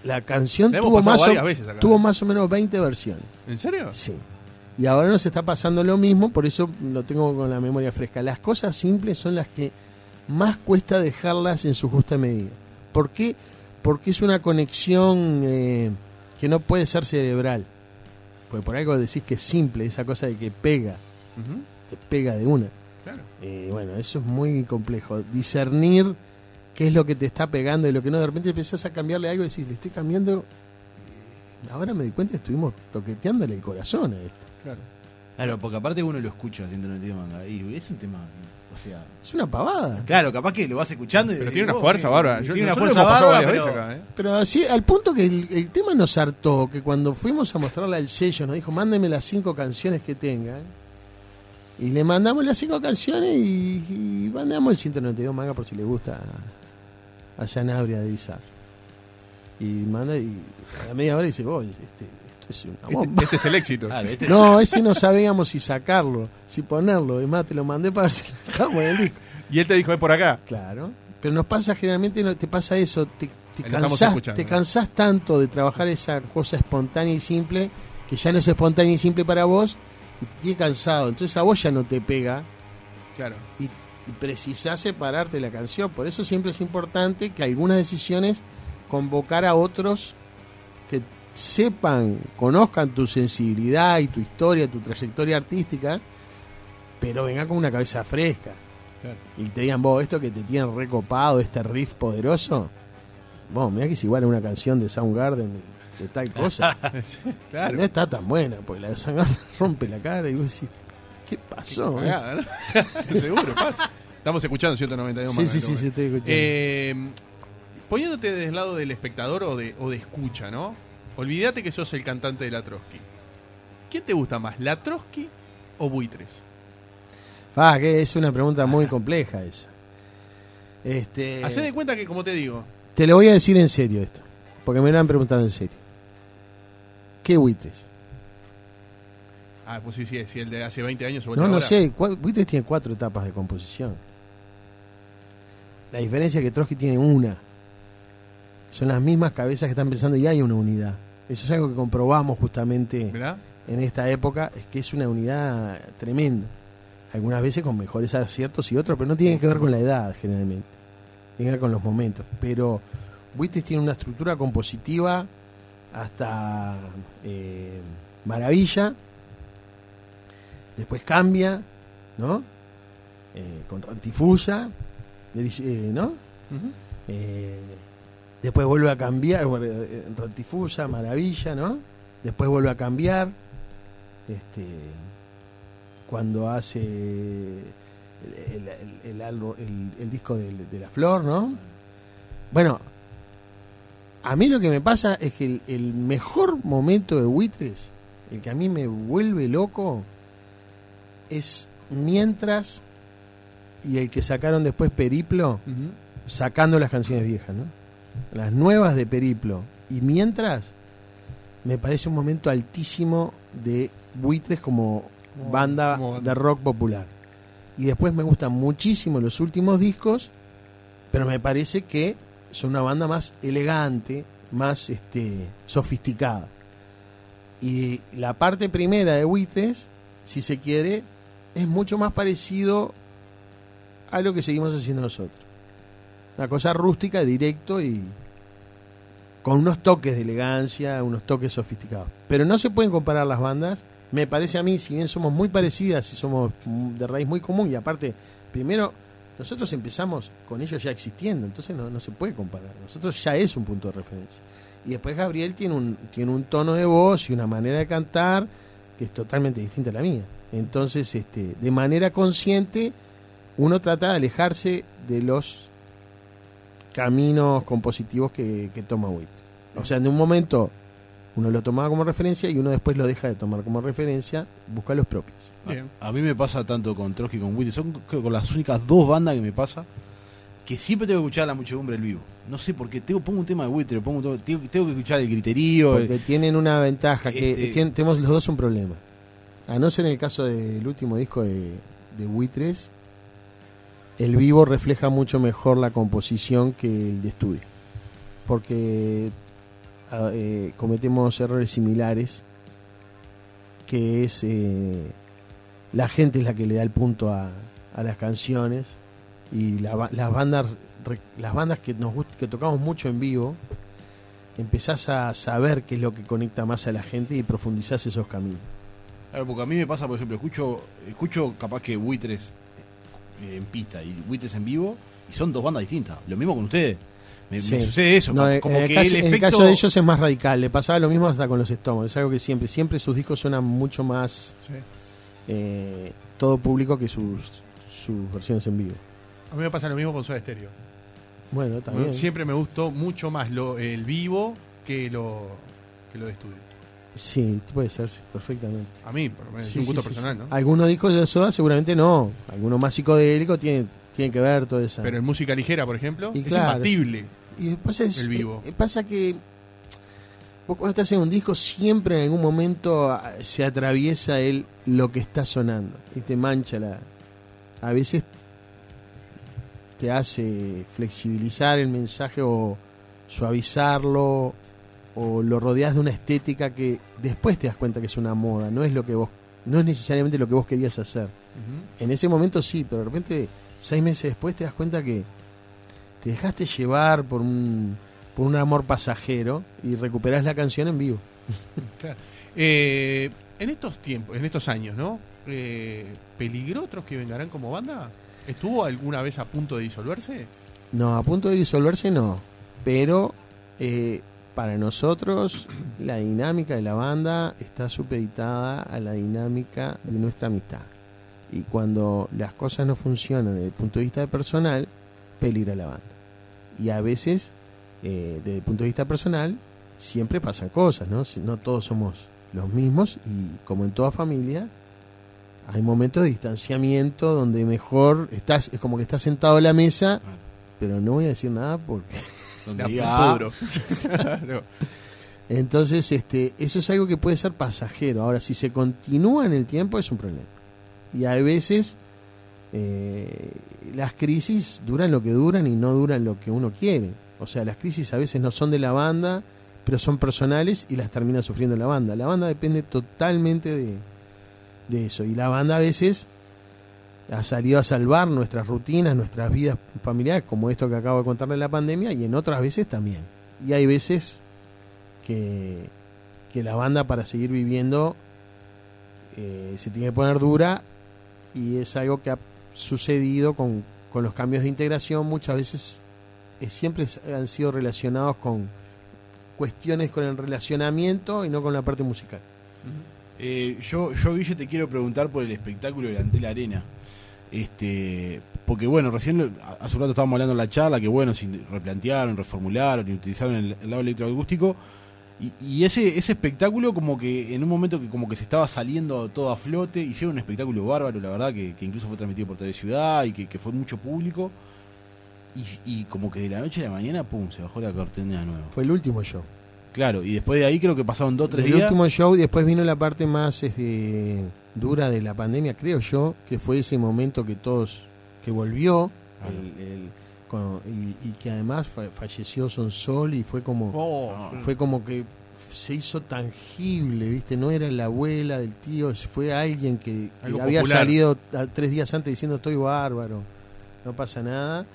la canción tuvo más, o, veces acá. tuvo más o menos 20 versiones. ¿En serio? Sí. Y ahora nos está pasando lo mismo, por eso lo tengo con la memoria fresca. Las cosas simples son las que más cuesta dejarlas en su justa medida. ¿Por qué? Porque es una conexión eh, que no puede ser cerebral. Porque por algo decís que es simple, esa cosa de que pega, te pega de una. Claro. Eh, bueno, eso es muy complejo. Discernir qué es lo que te está pegando y lo que no. De repente empezás a cambiarle algo y decís, le estoy cambiando. Ahora me di cuenta que estuvimos toqueteándole el corazón a esto. Claro. Claro, porque aparte uno lo escucha 192 manga. Y es un tema. O sea. Es una pavada. Claro, capaz que lo vas escuchando y Pero tiene una "Oh, fuerza que- bárbara. Yo- Tiene una fuerza bárbara, varias pero- veces acá, ¿eh? Pero así, al punto que el, el tema nos hartó, que cuando fuimos a mostrarle al sello, nos dijo, mándeme las cinco canciones que tengan. Y le mandamos las cinco canciones y, y mandamos el 192 manga por si le gusta a, Sanabria de Bizarre. Y manda y a la media hora dice, oye, este, esto es una bomba. Este, este es el éxito. Claro, este No, ese no sabíamos si sacarlo, si ponerlo. Es más, te lo mandé para ver si lo dejamos en el disco. Y él te dijo, es por acá. Claro. Pero nos pasa generalmente, no, te pasa eso, te, te cansás, te cansás tanto de trabajar esa cosa espontánea y simple, que ya no es espontánea y simple para vos, y te tiene cansado. Entonces a vos ya no te pega Claro. y, y precisás separarte de la canción. Por eso siempre es importante que algunas decisiones convocar a otros que sepan, conozcan tu sensibilidad y tu historia, tu trayectoria artística, pero venga con una cabeza fresca. Claro. Y te digan, vos, esto que te tiene recopado, este riff poderoso, vos, mirá que es igual a una canción de Soundgarden de, de tal cosa. (laughs) Claro. No está tan buena, porque la de Soundgarden (laughs) rompe la cara y vos decís, ¿qué pasó? eh?". Cagada, ¿no? (laughs) Seguro, pasa. Estamos escuchando 192 Sí, manga sí, sí, sí, estoy escuchando. Eh, poniéndote del lado del espectador o de, o de escucha, ¿no? Olvídate que sos el cantante de la Trotsky. ¿Quién te gusta más, la Trotsky o Buitres? Ah, que es una pregunta muy compleja esa. Este, Hacé de cuenta que, como te digo, Te lo voy a decir en serio esto, porque me lo han preguntado en serio. ¿Qué buitres? ah, pues sí, sí, si el de hace 20 años No, no ahora. sé. Buitres tiene cuatro etapas de composición. La diferencia es que Trotsky tiene una. Son las mismas cabezas que están pensando y hay una unidad. Eso es algo que comprobamos justamente ¿Verdad? en esta época, es que es una unidad tremenda. Algunas veces con mejores aciertos y otros, pero no tiene que ver con la edad generalmente. Tiene que ver con los momentos. Pero Buitres tiene una estructura compositiva hasta eh, maravilla. Después cambia, ¿no? Eh, con Rantifusa, eh, ¿no? Eh, después vuelve a cambiar, eh, Rantifusa, Maravilla, ¿no? Después vuelve a cambiar. Este, cuando hace el, el- disco de, de la flor, ¿no? Bueno, a mí lo que me pasa es que el, mejor momento de Buitres, el que a mí me vuelve loco, es mientras y el que sacaron después Periplo sacando las canciones viejas, ¿no? Las nuevas de Periplo. Y mientras, me parece un momento altísimo de buitres como Como- banda como banda. de rock popular. Y después me gustan muchísimo los últimos discos, pero me parece que son una banda más elegante, más este, sofisticada. Y la parte primera de buitres, si se quiere, es mucho más parecido a lo que seguimos haciendo nosotros. Una cosa rústica, directo y con unos toques de elegancia, unos toques sofisticados. Pero no se pueden comparar las bandas. Me parece a mí, si bien somos muy parecidas y somos de raíz muy común, y aparte, primero, nosotros empezamos con ellos ya existiendo, entonces no, no se puede comparar. Nosotros ya es un punto de referencia. Y después Gabriel tiene un, tiene un tono de voz y una manera de cantar que es totalmente distinta a la mía. Entonces, este, de manera consciente, uno trata de alejarse de los caminos compositivos que, que toma Whitney. O sea, en un momento Uno lo tomaba como referencia y uno después lo deja de tomar como referencia, busca los propios. Bien. A, a mí me pasa tanto con Trotsky como con Witty. Son creo, con las únicas dos bandas que me pasa que siempre tengo que escuchar a la muchedumbre el vivo. No sé por qué. Tengo, pongo un tema de Witty, pongo un tema- tengo, tengo que escuchar el griterío. Porque tienen una ventaja, que Este- tien- tenemos los dos un problema. A no ser en el caso del último disco de, de Buitres, el vivo refleja mucho mejor la composición que el de estudio. Porque a- eh, cometemos errores similares, que es eh, la gente es la que le da el punto a, a las canciones y la las bandas las bandas que nos que tocamos mucho en vivo empezás a saber qué es lo que conecta más a la gente y profundizás esos caminos. Claro, porque a mí me pasa, por ejemplo, escucho escucho capaz que buitres en pista y buitres en vivo y son dos bandas distintas. Lo mismo con ustedes. Me, sucede eso. No, en, como el que caso, el en el efecto... caso de ellos es más radical, le pasaba lo mismo hasta con los estómagos, es algo que siempre, siempre sus discos suenan mucho más Sí. eh, todo público que sus, sus versiones en vivo. A mí me pasa lo mismo con Soda Stereo. Bueno, también. Siempre me gustó mucho más lo, el vivo que lo, que lo de estudio. Sí, puede ser, sí, perfectamente. A mí, por lo menos, es un gusto personal. ¿no? Algunos discos de Soda seguramente no, algunos más psicodélicos tienen, tienen que ver todo eso. Pero en música ligera, por ejemplo, Y es claro, imbatible. Y después es, El vivo. eh, pasa que vos cuando estás en un disco siempre en algún momento ah, se atraviesa el lo que está sonando y te mancha la a veces te hace flexibilizar el mensaje o suavizarlo o lo rodeas de una estética que después te das cuenta que es una moda, no es lo que vos no es necesariamente lo que vos querías hacer. En ese momento sí, pero de repente seis meses después te das cuenta que te dejaste llevar por un, por un amor pasajero y recuperás la canción en vivo. (laughs) Eh, en estos tiempos, en estos años, ¿no? Eh, ¿Peligró otros que vengarán como banda? ¿Estuvo alguna vez a punto de disolverse? No, a punto de disolverse no, pero eh, para nosotros la dinámica de la banda está supeditada a la dinámica de nuestra amistad. Y cuando las cosas no funcionan desde el punto de vista personal, peligra la banda. Y a veces, eh, desde el punto de vista personal, siempre pasan cosas, ¿no? No todos somos los mismos y como en toda familia, hay momentos de distanciamiento donde mejor estás, es como que estás sentado a la mesa, pero no voy a decir nada porque Donde La diga, pudro. Claro. Entonces, este, eso es algo que puede ser pasajero. Ahora, si se continúa en el tiempo, es un problema. Y a veces eh, las crisis duran lo que duran y no duran lo que uno quiere. O sea, las crisis a veces no son de la banda, pero son personales y las termina sufriendo la banda. La banda depende totalmente de, de eso. Y la banda a veces ha salido a salvar nuestras rutinas, nuestras vidas familiares, como esto que acabo de contarle la pandemia, y en otras veces también. Y hay veces que, que la banda para seguir viviendo eh, se tiene que poner dura y es algo que ha sucedido con, con los cambios de integración muchas veces eh, siempre han sido relacionados con cuestiones con el relacionamiento y no con la parte musical. Eh, yo, yo, Guille, te quiero preguntar por el espectáculo de Antel Arena. Este, porque bueno, recién hace un rato estábamos hablando en la charla que bueno, se replantearon, reformularon y utilizaron el, lado electroacústico. Y, ese, ese espectáculo como que en un momento que como que se estaba saliendo todo a flote, hicieron un espectáculo bárbaro, la verdad, que, incluso fue transmitido por TV Ciudad y que, que fue mucho público. Y, y como que de la noche a la mañana, pum, se bajó la cortina de nuevo. Fue el último show. Claro, y después de ahí creo que pasaron dos o tres el días. último show y después vino la parte más este, dura de la pandemia, creo yo, que fue ese momento que todos, que volvió el- el- con- y, y que además fa- falleció Son Sol y fue como, Oh, fue como que se hizo tangible, ¿viste? No era la abuela del tío, fue alguien que, había popular. salido a- tres días antes diciendo estoy bárbaro, no pasa nada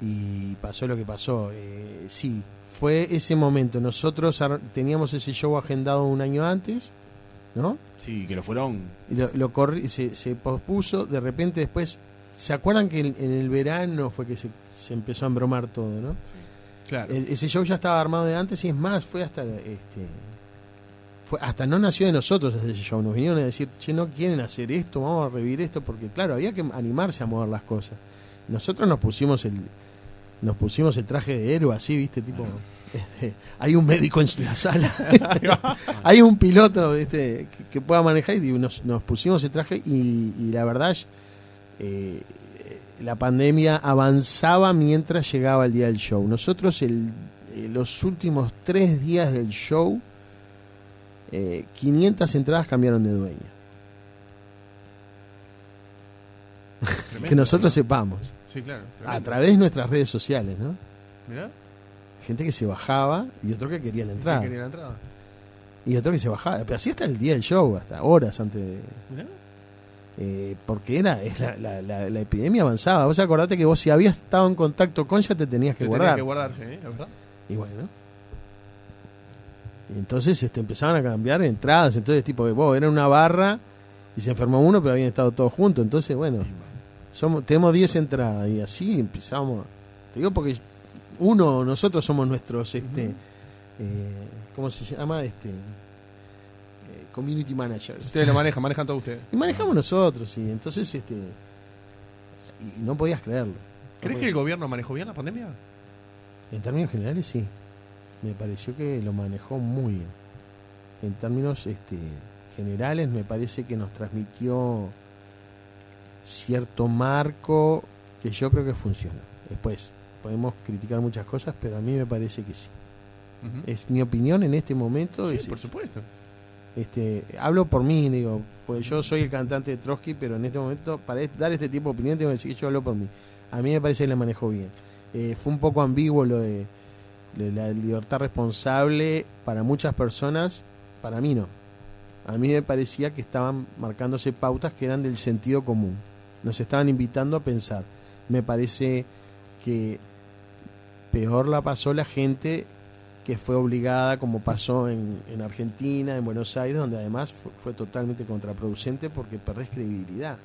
y pasó lo que pasó. Eh, sí, fue ese momento. Nosotros teníamos ese show agendado un año antes, ¿no? Sí, que lo fueron Y lo, lo corri- se, se pospuso, de repente después, ¿se acuerdan que en, en el verano fue que se, se empezó a embromar todo, ¿no? claro. E- ese show ya estaba armado de antes y es más, fue hasta este fue hasta no nació de nosotros ese show, nos vinieron a decir, che, no quieren hacer esto, vamos a revivir esto, porque claro, había que animarse a mover las cosas. Nosotros nos pusimos el nos pusimos el traje de héroe así, viste, tipo este, hay un médico en la sala, (laughs) hay un piloto este, que, que pueda manejar y nos, nos pusimos el traje y, y la verdad eh, la pandemia avanzaba mientras llegaba el día del show. Nosotros el, eh, los últimos tres días del show, eh, 500 entradas cambiaron de dueño. Tremendo, que nosotros ¿no? sepamos. Sí, claro. A través de nuestras redes sociales, ¿no? Mirá, Gente que se bajaba y otro que quería la ¿quién entrada. quería la entrada? Y otro que se bajaba. Pero así hasta el día del show, hasta horas antes de... Mirá. eh, porque era es la, la- la- la epidemia avanzaba. Vos acordate que vos si habías estado en contacto con ya te tenías que Que guardar. tenía que guardarse, ¿eh? La verdad. Y bueno. Y entonces este, empezaban a cambiar entradas. Entonces, tipo, vos era una barra y se enfermó uno, pero habían estado todos juntos. Entonces, bueno, somos, tenemos 10 entradas y así empezamos. Te digo porque uno, nosotros somos nuestros, este, eh, ¿cómo se llama? Este, eh, community managers. Ustedes lo manejan, manejan todo ustedes. Y manejamos nosotros, y entonces, este, y no podías creerlo. ¿Crees que el gobierno manejó bien la pandemia? En términos generales, sí. Me pareció que lo manejó muy bien. En términos este, generales, me parece que nos transmitió cierto marco que yo creo que funciona. Después, podemos criticar muchas cosas, pero a mí me parece que sí. Es mi opinión en este momento. Sí, es por supuesto. Este, hablo por mí, digo, pues yo soy el cantante de Trotsky, pero en este momento, para dar este tipo de opinión, tengo que decir que yo hablo por mí. A mí me parece que le manejó bien. Eh, fue un poco ambiguo lo de, de la libertad responsable para muchas personas, para mí no. A mí me parecía que estaban marcándose pautas que eran del sentido común. Nos estaban invitando a pensar. Me parece que peor la pasó la gente que fue obligada, como pasó en, en Argentina, en Buenos Aires, donde además fue, fue totalmente contraproducente porque perdés credibilidad.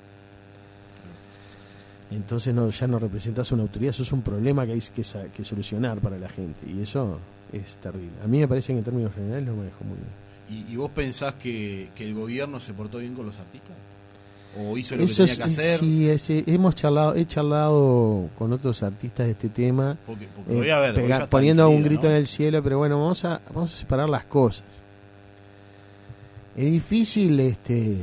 Entonces no, ya no representas una autoridad, eso es un problema que hay que, que solucionar para la gente y eso es terrible. A mí me parece que en términos generales lo manejo muy bien. ¿Y, y vos pensás que, que el gobierno se portó bien con los artistas? ¿O hizo lo Eso que es, tenía que hacer? sí, ese- hemos charlado, he charlado con otros artistas de este tema. Porque, porque Eh, voy a ver, pega- poniendo un dividida, grito ¿no? en el cielo, pero bueno, vamos a, vamos a separar las cosas. Es difícil este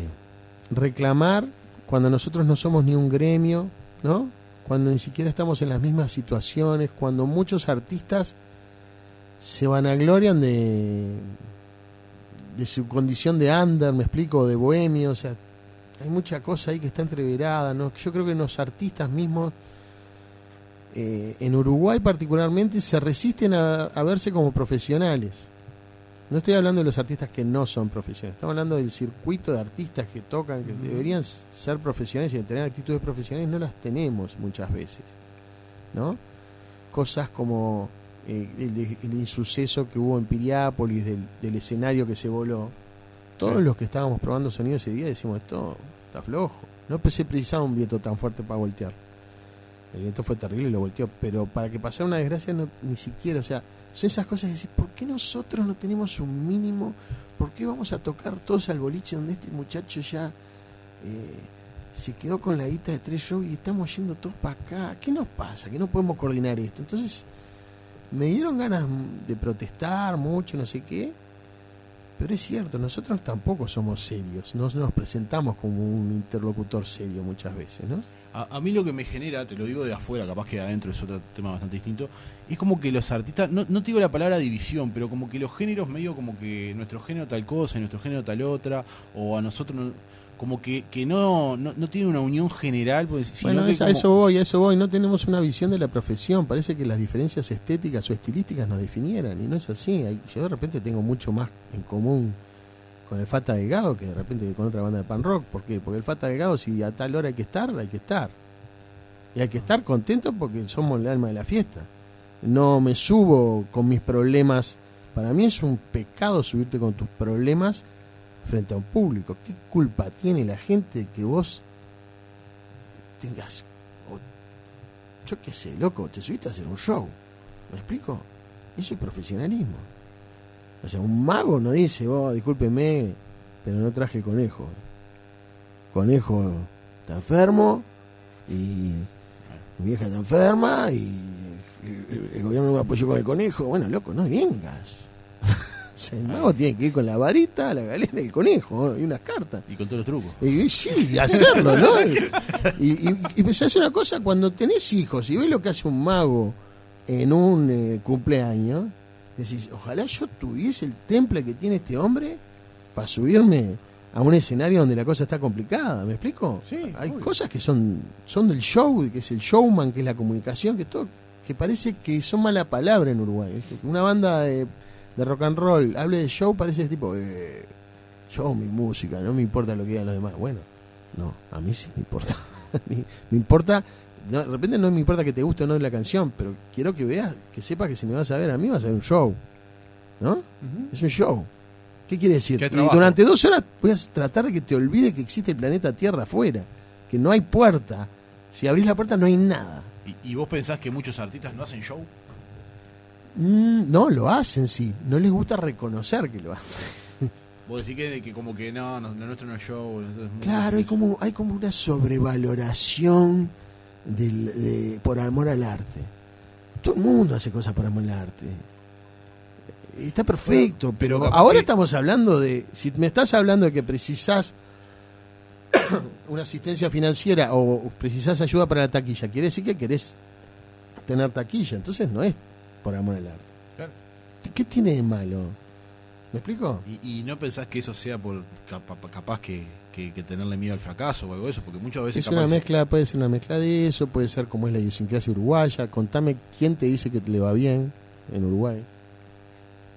reclamar cuando nosotros no somos ni un gremio, ¿no? Cuando ni siquiera estamos en las mismas situaciones, cuando muchos artistas se vanaglorian de de su condición de under, me explico, de bohemio, o sea, hay mucha cosa ahí que está entreverada, ¿no? Yo creo que los artistas mismos eh, en Uruguay particularmente se resisten a, a verse como profesionales. No estoy hablando de los artistas que no son profesionales, estamos hablando del circuito de artistas que tocan, que deberían ser profesionales y tener actitudes profesionales, no las tenemos muchas veces. ¿No? Cosas como eh, el, el insuceso que hubo en Piriápolis, del, del escenario que se voló. Todos los que estábamos probando sonido ese día decimos, esto está flojo. No se precisaba un viento tan fuerte para voltear. El viento fue terrible y lo volteó, pero para que pasara una desgracia no, ni siquiera, o sea, son esas cosas de decir, ¿por qué nosotros no tenemos un mínimo? ¿Por qué vamos a tocar todos al boliche donde este muchacho ya eh, se quedó con la guita de tres shows y estamos yendo todos para acá? ¿Qué nos pasa? Que no podemos coordinar esto. Entonces, me dieron ganas de protestar mucho, no sé qué, pero es cierto, nosotros tampoco somos serios, no nos presentamos como un interlocutor serio muchas veces, ¿no? A, a mí lo que me genera, te lo digo de afuera, capaz que adentro es otro tema bastante distinto, es como que los artistas, no, no te digo la palabra división, pero como que los géneros medio como que nuestro género tal cosa y nuestro género tal otra, o a nosotros no- como que, que no, no, no tiene una unión general, pues, sino Bueno, que a eso voy, a eso voy. No tenemos una visión de la profesión. Parece que las diferencias estéticas o estilísticas nos definieran y no es así. Yo de repente tengo mucho más en común con el Fata Delgado que de repente con otra banda de pan rock. ¿Por qué? Porque el Fata Delgado, si a tal hora hay que estar, hay que estar. Y hay que estar contentos porque somos el alma de la fiesta. No me subo con mis problemas. Para mí es un pecado subirte con tus problemas frente a un público. ¿Qué culpa tiene la gente que vos tengas, yo qué sé, loco, te subiste a hacer un show. ¿Me explico? Eso es profesionalismo. O sea, un mago no dice, oh, discúlpeme, pero no traje conejo. Conejo está enfermo y mi vieja está enferma y el, gobierno no me apoyó con el conejo. Bueno, loco, no vengas. (laughs) o sea, el mago tiene que ir con la varita, la galera y el conejo y unas cartas. Y con todos los trucos. Y, y sí, y hacerlo, ¿no? Y, y, y pensás una cosa, cuando tenés hijos y ves lo que hace un mago en un eh, cumpleaños, decís, ojalá yo tuviese el temple que tiene este hombre para subirme a un escenario donde la cosa está complicada, ¿me explico? Sí, Hay obvio. cosas que son, son del show, que es el showman, que es la comunicación, que todo, que parece que son mala palabra en Uruguay. Una banda de, de rock and roll hable de show, parece tipo, eh, yo mi música, no me importa lo que digan los demás. Bueno, no, a mí sí me importa. (laughs) Me importa, no, de repente no me importa que te guste o no la canción, pero quiero que veas, que sepas que si me vas a ver a mí vas a ver un show. ¿No? Es un show. ¿Qué quiere decir? Que Y durante dos horas voy a tratar de que te olvide que existe el planeta Tierra afuera, que no hay puerta. Si abrís la puerta no hay nada. ¿Y, y vos pensás que muchos artistas no hacen show? Mm, no, lo hacen, sí. No les gusta reconocer que lo hacen. Vos decís que, que como que no, no, nuestro no es show. es Claro, hay como, hay como una sobrevaloración del, de- por amor al arte. Todo el mundo hace cosas por amor al arte. Está perfecto, pero ahora que- estamos hablando de, si me estás hablando de que precisás (coughs) una asistencia financiera o precisás ayuda para la taquilla, quiere decir que querés tener taquilla, entonces no es por amor al arte. Claro. ¿Qué tiene de malo? ¿Me explico? Y, y no pensás que eso sea por capa- capaz que, que- que tenerle miedo al fracaso o algo de eso, porque muchas veces Es capaz una mezcla, puede ser una mezcla de eso, puede ser como es la idiosincrasia uruguaya. Contame quién te dice que te le va bien en Uruguay.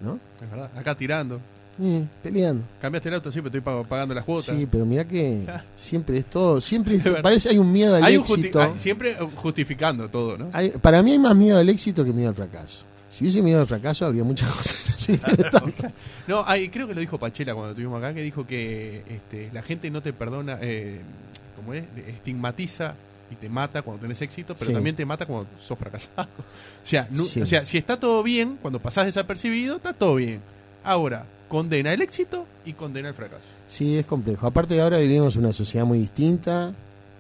¿No? Es verdad. Acá tirando. Eh, peleando. Cambiaste el auto, pero estoy pag- pagando las cuotas. Sí, pero mira que (laughs) siempre es todo, siempre Es parece hay un miedo al Hay un justi- éxito. hay- siempre justificando todo, ¿no? Hay- para mí hay más miedo al éxito que miedo al fracaso. Si hubiese miedo al fracaso habría muchas (laughs) cosas. (laughs) no hay, creo que lo dijo Pachela cuando estuvimos acá, que dijo que este, la gente no te perdona, eh, como es, estigmatiza y te mata cuando tenés éxito, pero Sí. también te mata cuando sos fracasado. (laughs) O sea, Sí. o sea, si está todo bien, cuando pasás desapercibido, está todo bien. Ahora, condena el éxito y condena el fracaso. Sí, es complejo. Aparte de ahora vivimos una sociedad muy distinta,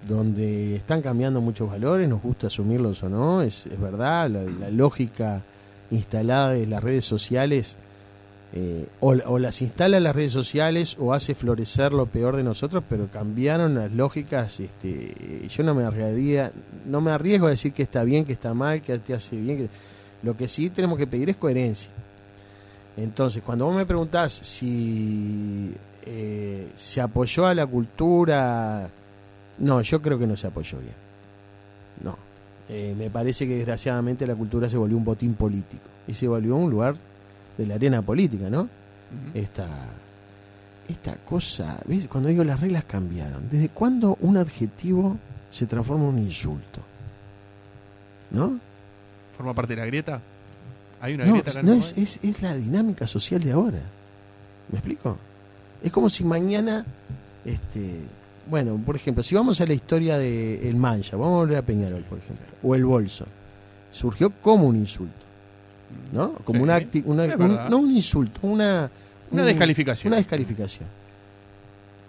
donde están cambiando muchos valores, nos gusta asumirlos o no, es, es verdad, la, la lógica instalada de las redes sociales, eh, o, o las instala las redes sociales o hace florecer lo peor de nosotros, pero cambiaron las lógicas, este, yo no me arriesgaría, no me arriesgo a decir que está bien, que está mal, que te hace bien, que, lo que sí tenemos que pedir es coherencia. Entonces, cuando vos me preguntás si eh, se apoyó a la cultura, no, yo creo que no se apoyó bien. No. Eh, me parece que desgraciadamente la cultura se volvió un botín político y se volvió un lugar de la arena política, ¿no? Esta, esta cosa, ¿ves? Cuando digo las reglas cambiaron, ¿desde cuándo un adjetivo se transforma en un insulto? ¿No? ¿Forma parte de la grieta? ¿Hay una No, grieta no es, es, es la dinámica social de ahora. ¿Me explico? Es como si mañana, este, bueno, por ejemplo, si vamos a la historia de el Mancha, vamos a volver a Peñarol, por ejemplo, o el Bolso, surgió como un insulto, ¿no? Como Sí, una, acti- una- un- no un insulto, una Una un- descalificación. Una descalificación.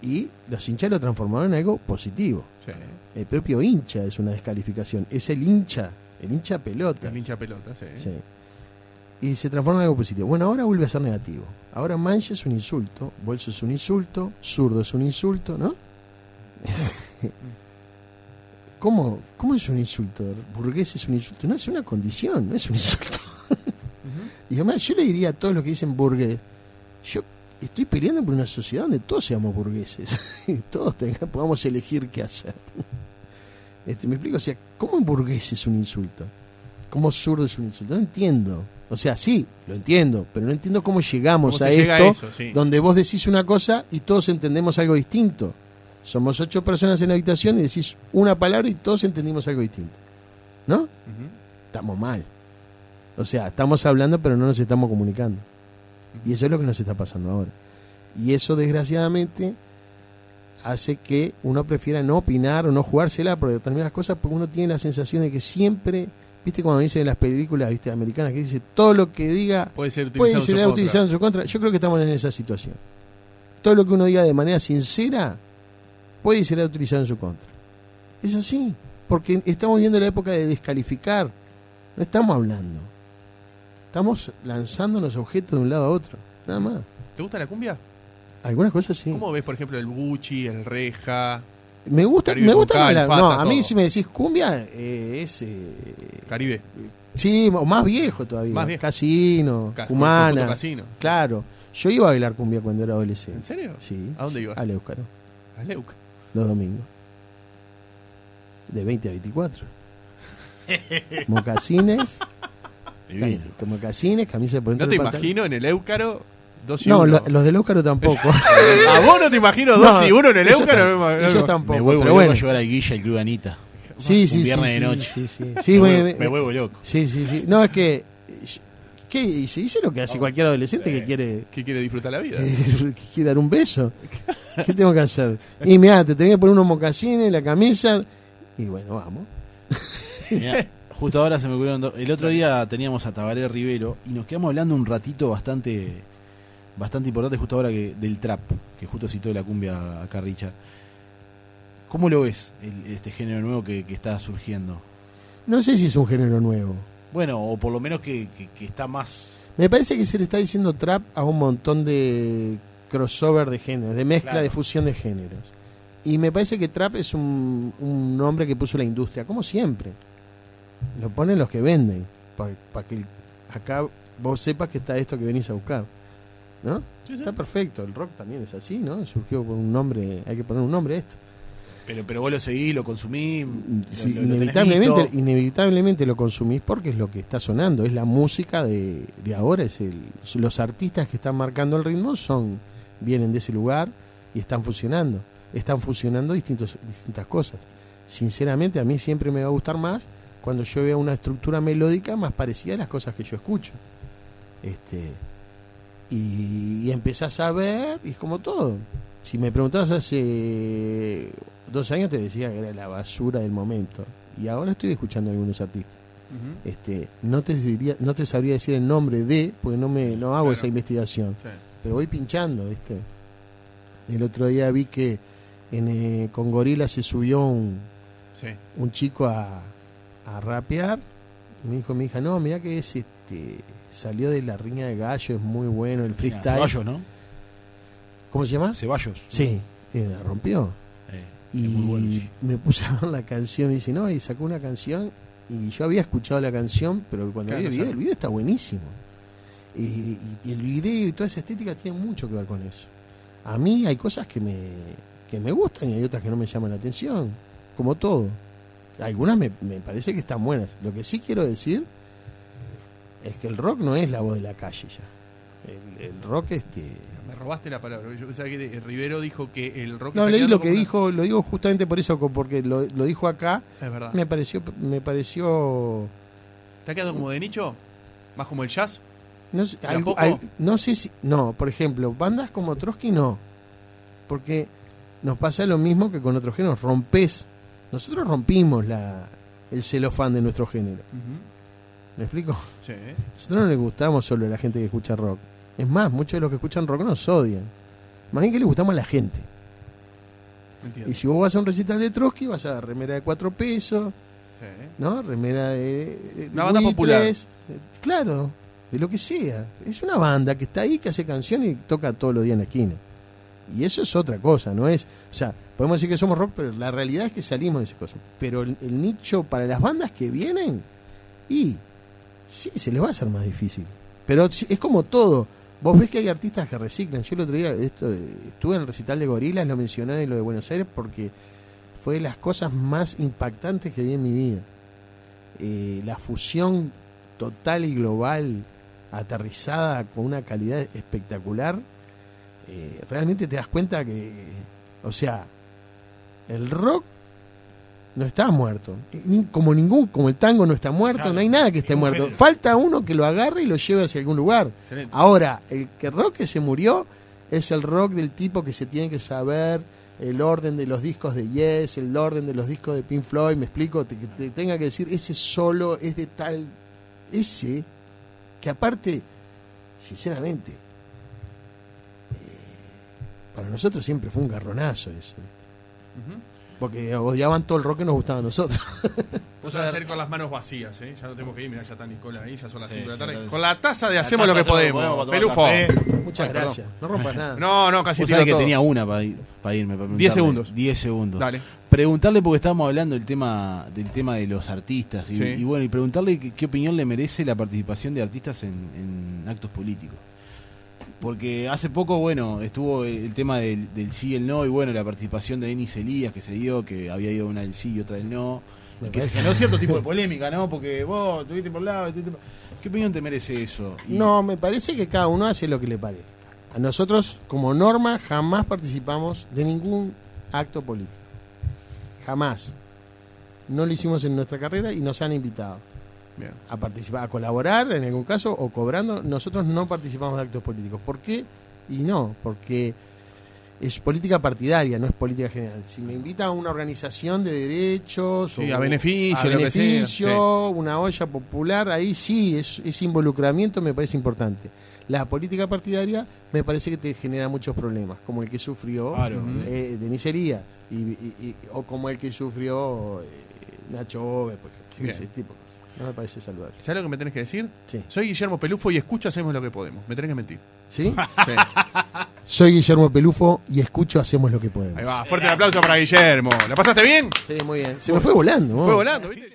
Y los hinchas lo transformaron en algo positivo. Sí, El propio hincha es una descalificación, es el hincha, el hincha pelota. el hincha pelota, sí. Sí. Y se transforma en algo positivo. Bueno, ahora vuelve a ser negativo. Ahora mancha es un insulto, bolso es un insulto, zurdo es un insulto, ¿no? (laughs) ¿Cómo, ¿Cómo es un insulto? Burgués es un insulto. No, es una condición, no es un insulto. (laughs) y además yo le diría a todos los que dicen burgués, yo estoy peleando por una sociedad donde todos seamos burgueses. y (laughs) todos tenga- podamos elegir qué hacer. Este, ¿Me explico? O sea, ¿cómo burgués es un insulto? ¿Cómo zurdo es un insulto? No entiendo. O sea, sí, lo entiendo, pero no entiendo cómo llegamos ¿Cómo a llega esto, a eso? Sí. donde vos decís una cosa y todos entendemos algo distinto. Somos ocho personas en la habitación y decís una palabra y todos entendimos algo distinto. ¿No? Estamos mal. O sea, estamos hablando pero no nos estamos comunicando. Y eso es lo que nos está pasando ahora. Y eso, desgraciadamente, hace que uno prefiera no opinar o no jugársela por determinadas cosas porque uno tiene la sensación de que siempre, viste cuando dicen en las películas viste americanas que dice todo lo que diga Puede ser utilizado puede ser utilizado en su contra. Yo creo que estamos en esa situación. Todo lo que uno diga de manera sincera puede ser utilizado en su contra. Es así, porque estamos viendo la época de descalificar No estamos hablando. Estamos lanzando los objetos de un lado a otro. Nada más. ¿Te gusta la cumbia? Algunas cosas sí. ¿Cómo ves, por ejemplo, el buchi, el reja, Me gusta, Caribe me gusta la- Fata, No, a mí todo. si me decís cumbia, eh, es. eh, Caribe? sí, más viejo todavía. Más viejo. Casino, Ca-. Conjunto Casino. Claro. Yo iba a bailar cumbia cuando era adolescente. ¿En serio? Sí. ¿A dónde ibas? Al Éucaro, A Leuca. Los domingos. De 20 a 24. (laughs) Mocasines, cam- mocasines, camisa por dentro No te imagino en el Éucaro dos y No, uno. lo- los del Éucaro tampoco. (laughs) ¿A vos no te imagino dos No, y uno en el Éucaro? No ellos tampoco. me vuelvo pero loco bueno. a llevar a Guilla y Club Anita. Sí, Un sí, sí. viernes sí, de noche. Sí, sí. Sí, me, me- vuelvo, me- me vuelvo loco. sí, sí, sí. No, es que. ¿Qué? Y se dice lo que hace cualquier adolescente que quiere que quiere disfrutar la vida. (laughs) que quiere dar un beso. ¿Qué tengo que hacer? Y mira, te tenés que poner unos mocasines, la camisa. Y bueno, vamos. Mirá, justo ahora se me ocurrieron dos- El otro día teníamos a Tabaré Rivero y nos quedamos hablando un ratito bastante bastante importante justo ahora que del trap, que justo citó la cumbia a Carricha. ¿Cómo lo ves el- este género nuevo que, que está surgiendo? No sé si es un género nuevo. Bueno, o por lo menos que, que- que está más... Me parece que se le está diciendo trap a un montón de crossover de géneros, de mezcla, Claro. de fusión de géneros. Y me parece que trap es un, un nombre que puso la industria, como siempre. Lo ponen los que venden, para que el- acá vos sepas que está esto que venís a buscar. ¿No? Está perfecto, el rock también es así, ¿no? Surgió con un nombre, hay que poner un nombre a esto. Pero, pero vos lo seguís, lo consumís... Sí, lo- lo tenés inevitablemente, lo consumís porque es lo que está sonando, es la música de, de ahora, es el, los artistas que están marcando el ritmo son vienen de ese lugar y están fusionando, están fusionando distintos, distintas cosas. Sinceramente a mí siempre me va a gustar más cuando yo vea una estructura melódica más parecida a las cosas que yo escucho. Este y, y empezás a ver, y es como todo. Si me preguntabas hace dos años te decía que era la basura del momento. Y ahora estoy escuchando a algunos artistas. Este, no te diría, no te sabría decir el nombre de, porque no me no hago Claro. esa investigación. Sí. Pero voy pinchando, ¿viste? El otro día vi que en, eh, con Gorila se subió un, Sí. un chico a, a rapear. Me dijo mi hija, no, mira que es este salió de la riña de gallo, es muy bueno el freestyle. Ceballos, ¿no? ¿Cómo se llama? Ceballos. Sí, eh, la rompió. Y bueno, me puse a ver la canción y dice, no, y sacó una canción y yo había escuchado la canción, pero cuando Claro, vi el video, el video está buenísimo. Y, y- y el video y toda esa estética tiene mucho que ver con eso. A mí hay cosas que me, que me gustan y hay otras que no me llaman la atención, como todo. Algunas me, me parece que están buenas. Lo que sí quiero decir es que el rock no es la voz de la calle ya. El, el rock este robaste la palabra. Yo pensaba que Rivero dijo que el rock. no leí lo que una- dijo lo digo justamente por eso porque lo, lo dijo acá Es verdad. me pareció me pareció ¿Está quedando como de nicho? ¿Más como el jazz? no sé, no sé si no por ejemplo bandas como Trotsky no porque nos pasa lo mismo que con otros géneros rompes nosotros rompimos la el celofán de nuestro género ¿me explico? Sí. nosotros no le gustamos solo a la gente que escucha rock es más muchos de los que escuchan rock nos odian más bien que le gustamos a la gente Entiendo. y si vos vas a un recital de Trotsky vas a remera de cuatro pesos Sí. ¿no? Remera de, Una banda popular. Claro, de lo que sea. Es una banda que está ahí, que hace canciones y toca todos los días en la esquina. Y eso es otra cosa, no es... O sea, podemos decir que somos rock, pero la realidad es que salimos de esa cosa. Pero el, el nicho para las bandas que vienen, y sí, se les va a hacer más difícil. Pero es como todo. Vos ves que hay artistas que reciclan. Yo el otro día esto, estuve en el recital de Gorilas, lo mencioné de lo de Buenos Aires, porque fue de las cosas más impactantes que vi en mi vida. Eh, la fusión total y global, aterrizada con una calidad espectacular, eh, realmente te das cuenta que, o sea, el rock no está muerto. Ni- como ningún, como el tango no está muerto, Claro, no hay nada que esté muerto. género. Falta uno que lo agarre y lo lleve hacia algún lugar. Excelente. Ahora, el que rock que se murió es el rock del tipo que se tiene que saber el orden de los discos de Yes, el orden de los discos de Pink Floyd, me explico, Te- que te tenga que decir ese solo es de tal, ese, que aparte, sinceramente, eh, para nosotros siempre fue un garronazo eso. ¿viste? Porque odiaban todo el rock que nos gustaba a nosotros. (laughs) Vos vas a hacer con las manos vacías, ¿eh? Ya no tengo que ir, mirá, ya está Nicola ahí, ya son las Sí, 5 de la tarde. Con la taza de La hacemos lo taza que hacemos lo que podemos. podemos Pelufo. Muchas Ay, perdón. gracias. No rompas (laughs) nada. No, no, casi tiro que todo. tenía una para ir, para irme. Para 10 segundos. 10 segundos. Dale. Preguntarle, porque estábamos hablando del tema del tema de los artistas, y, Sí. y bueno, y preguntarle qué, qué opinión le merece la participación de artistas en, en actos políticos. Porque hace poco, bueno, estuvo el, tema del, del sí y el no, y bueno, la participación de Denis Elías que se dio, que había ido una del sí y otra del no. Me que se parece- generó cierto tipo (laughs) de polémica, ¿no? Porque vos estuviste por un lado, estuviste por- ¿Qué opinión te merece eso? Y- No, me parece que cada uno hace lo que le parezca. A nosotros, como norma, jamás participamos de ningún acto político. Jamás. No lo hicimos en nuestra carrera y nos han invitado Bien. a participar, a colaborar en algún caso o cobrando. Nosotros no participamos de actos políticos. ¿Por qué? Y no, porque es política partidaria, no es política general. Si me invita a una organización de derechos Sí, o a beneficio, a sea, una olla popular, ahí sí, es, ese involucramiento me parece importante. La política partidaria me parece que te genera muchos problemas, como el que sufrió Claro. eh, y, y- y- o como el que sufrió eh, Nacho Ove, por ejemplo. Ese tipo. No me parece saludable. ¿Sabes lo que me tenés que decir? Sí. Soy Guillermo Pelufo y escucho Hacemos lo que podemos. Me tenés que mentir. ¿Sí? (laughs) Sí. Soy Guillermo Pelufo y escucho Hacemos lo que podemos. Ahí va. Fuerte el aplauso para Guillermo. ¿La pasaste bien? Sí, muy bien. Se me fue volando. ¿no? Fue volando, ¿viste?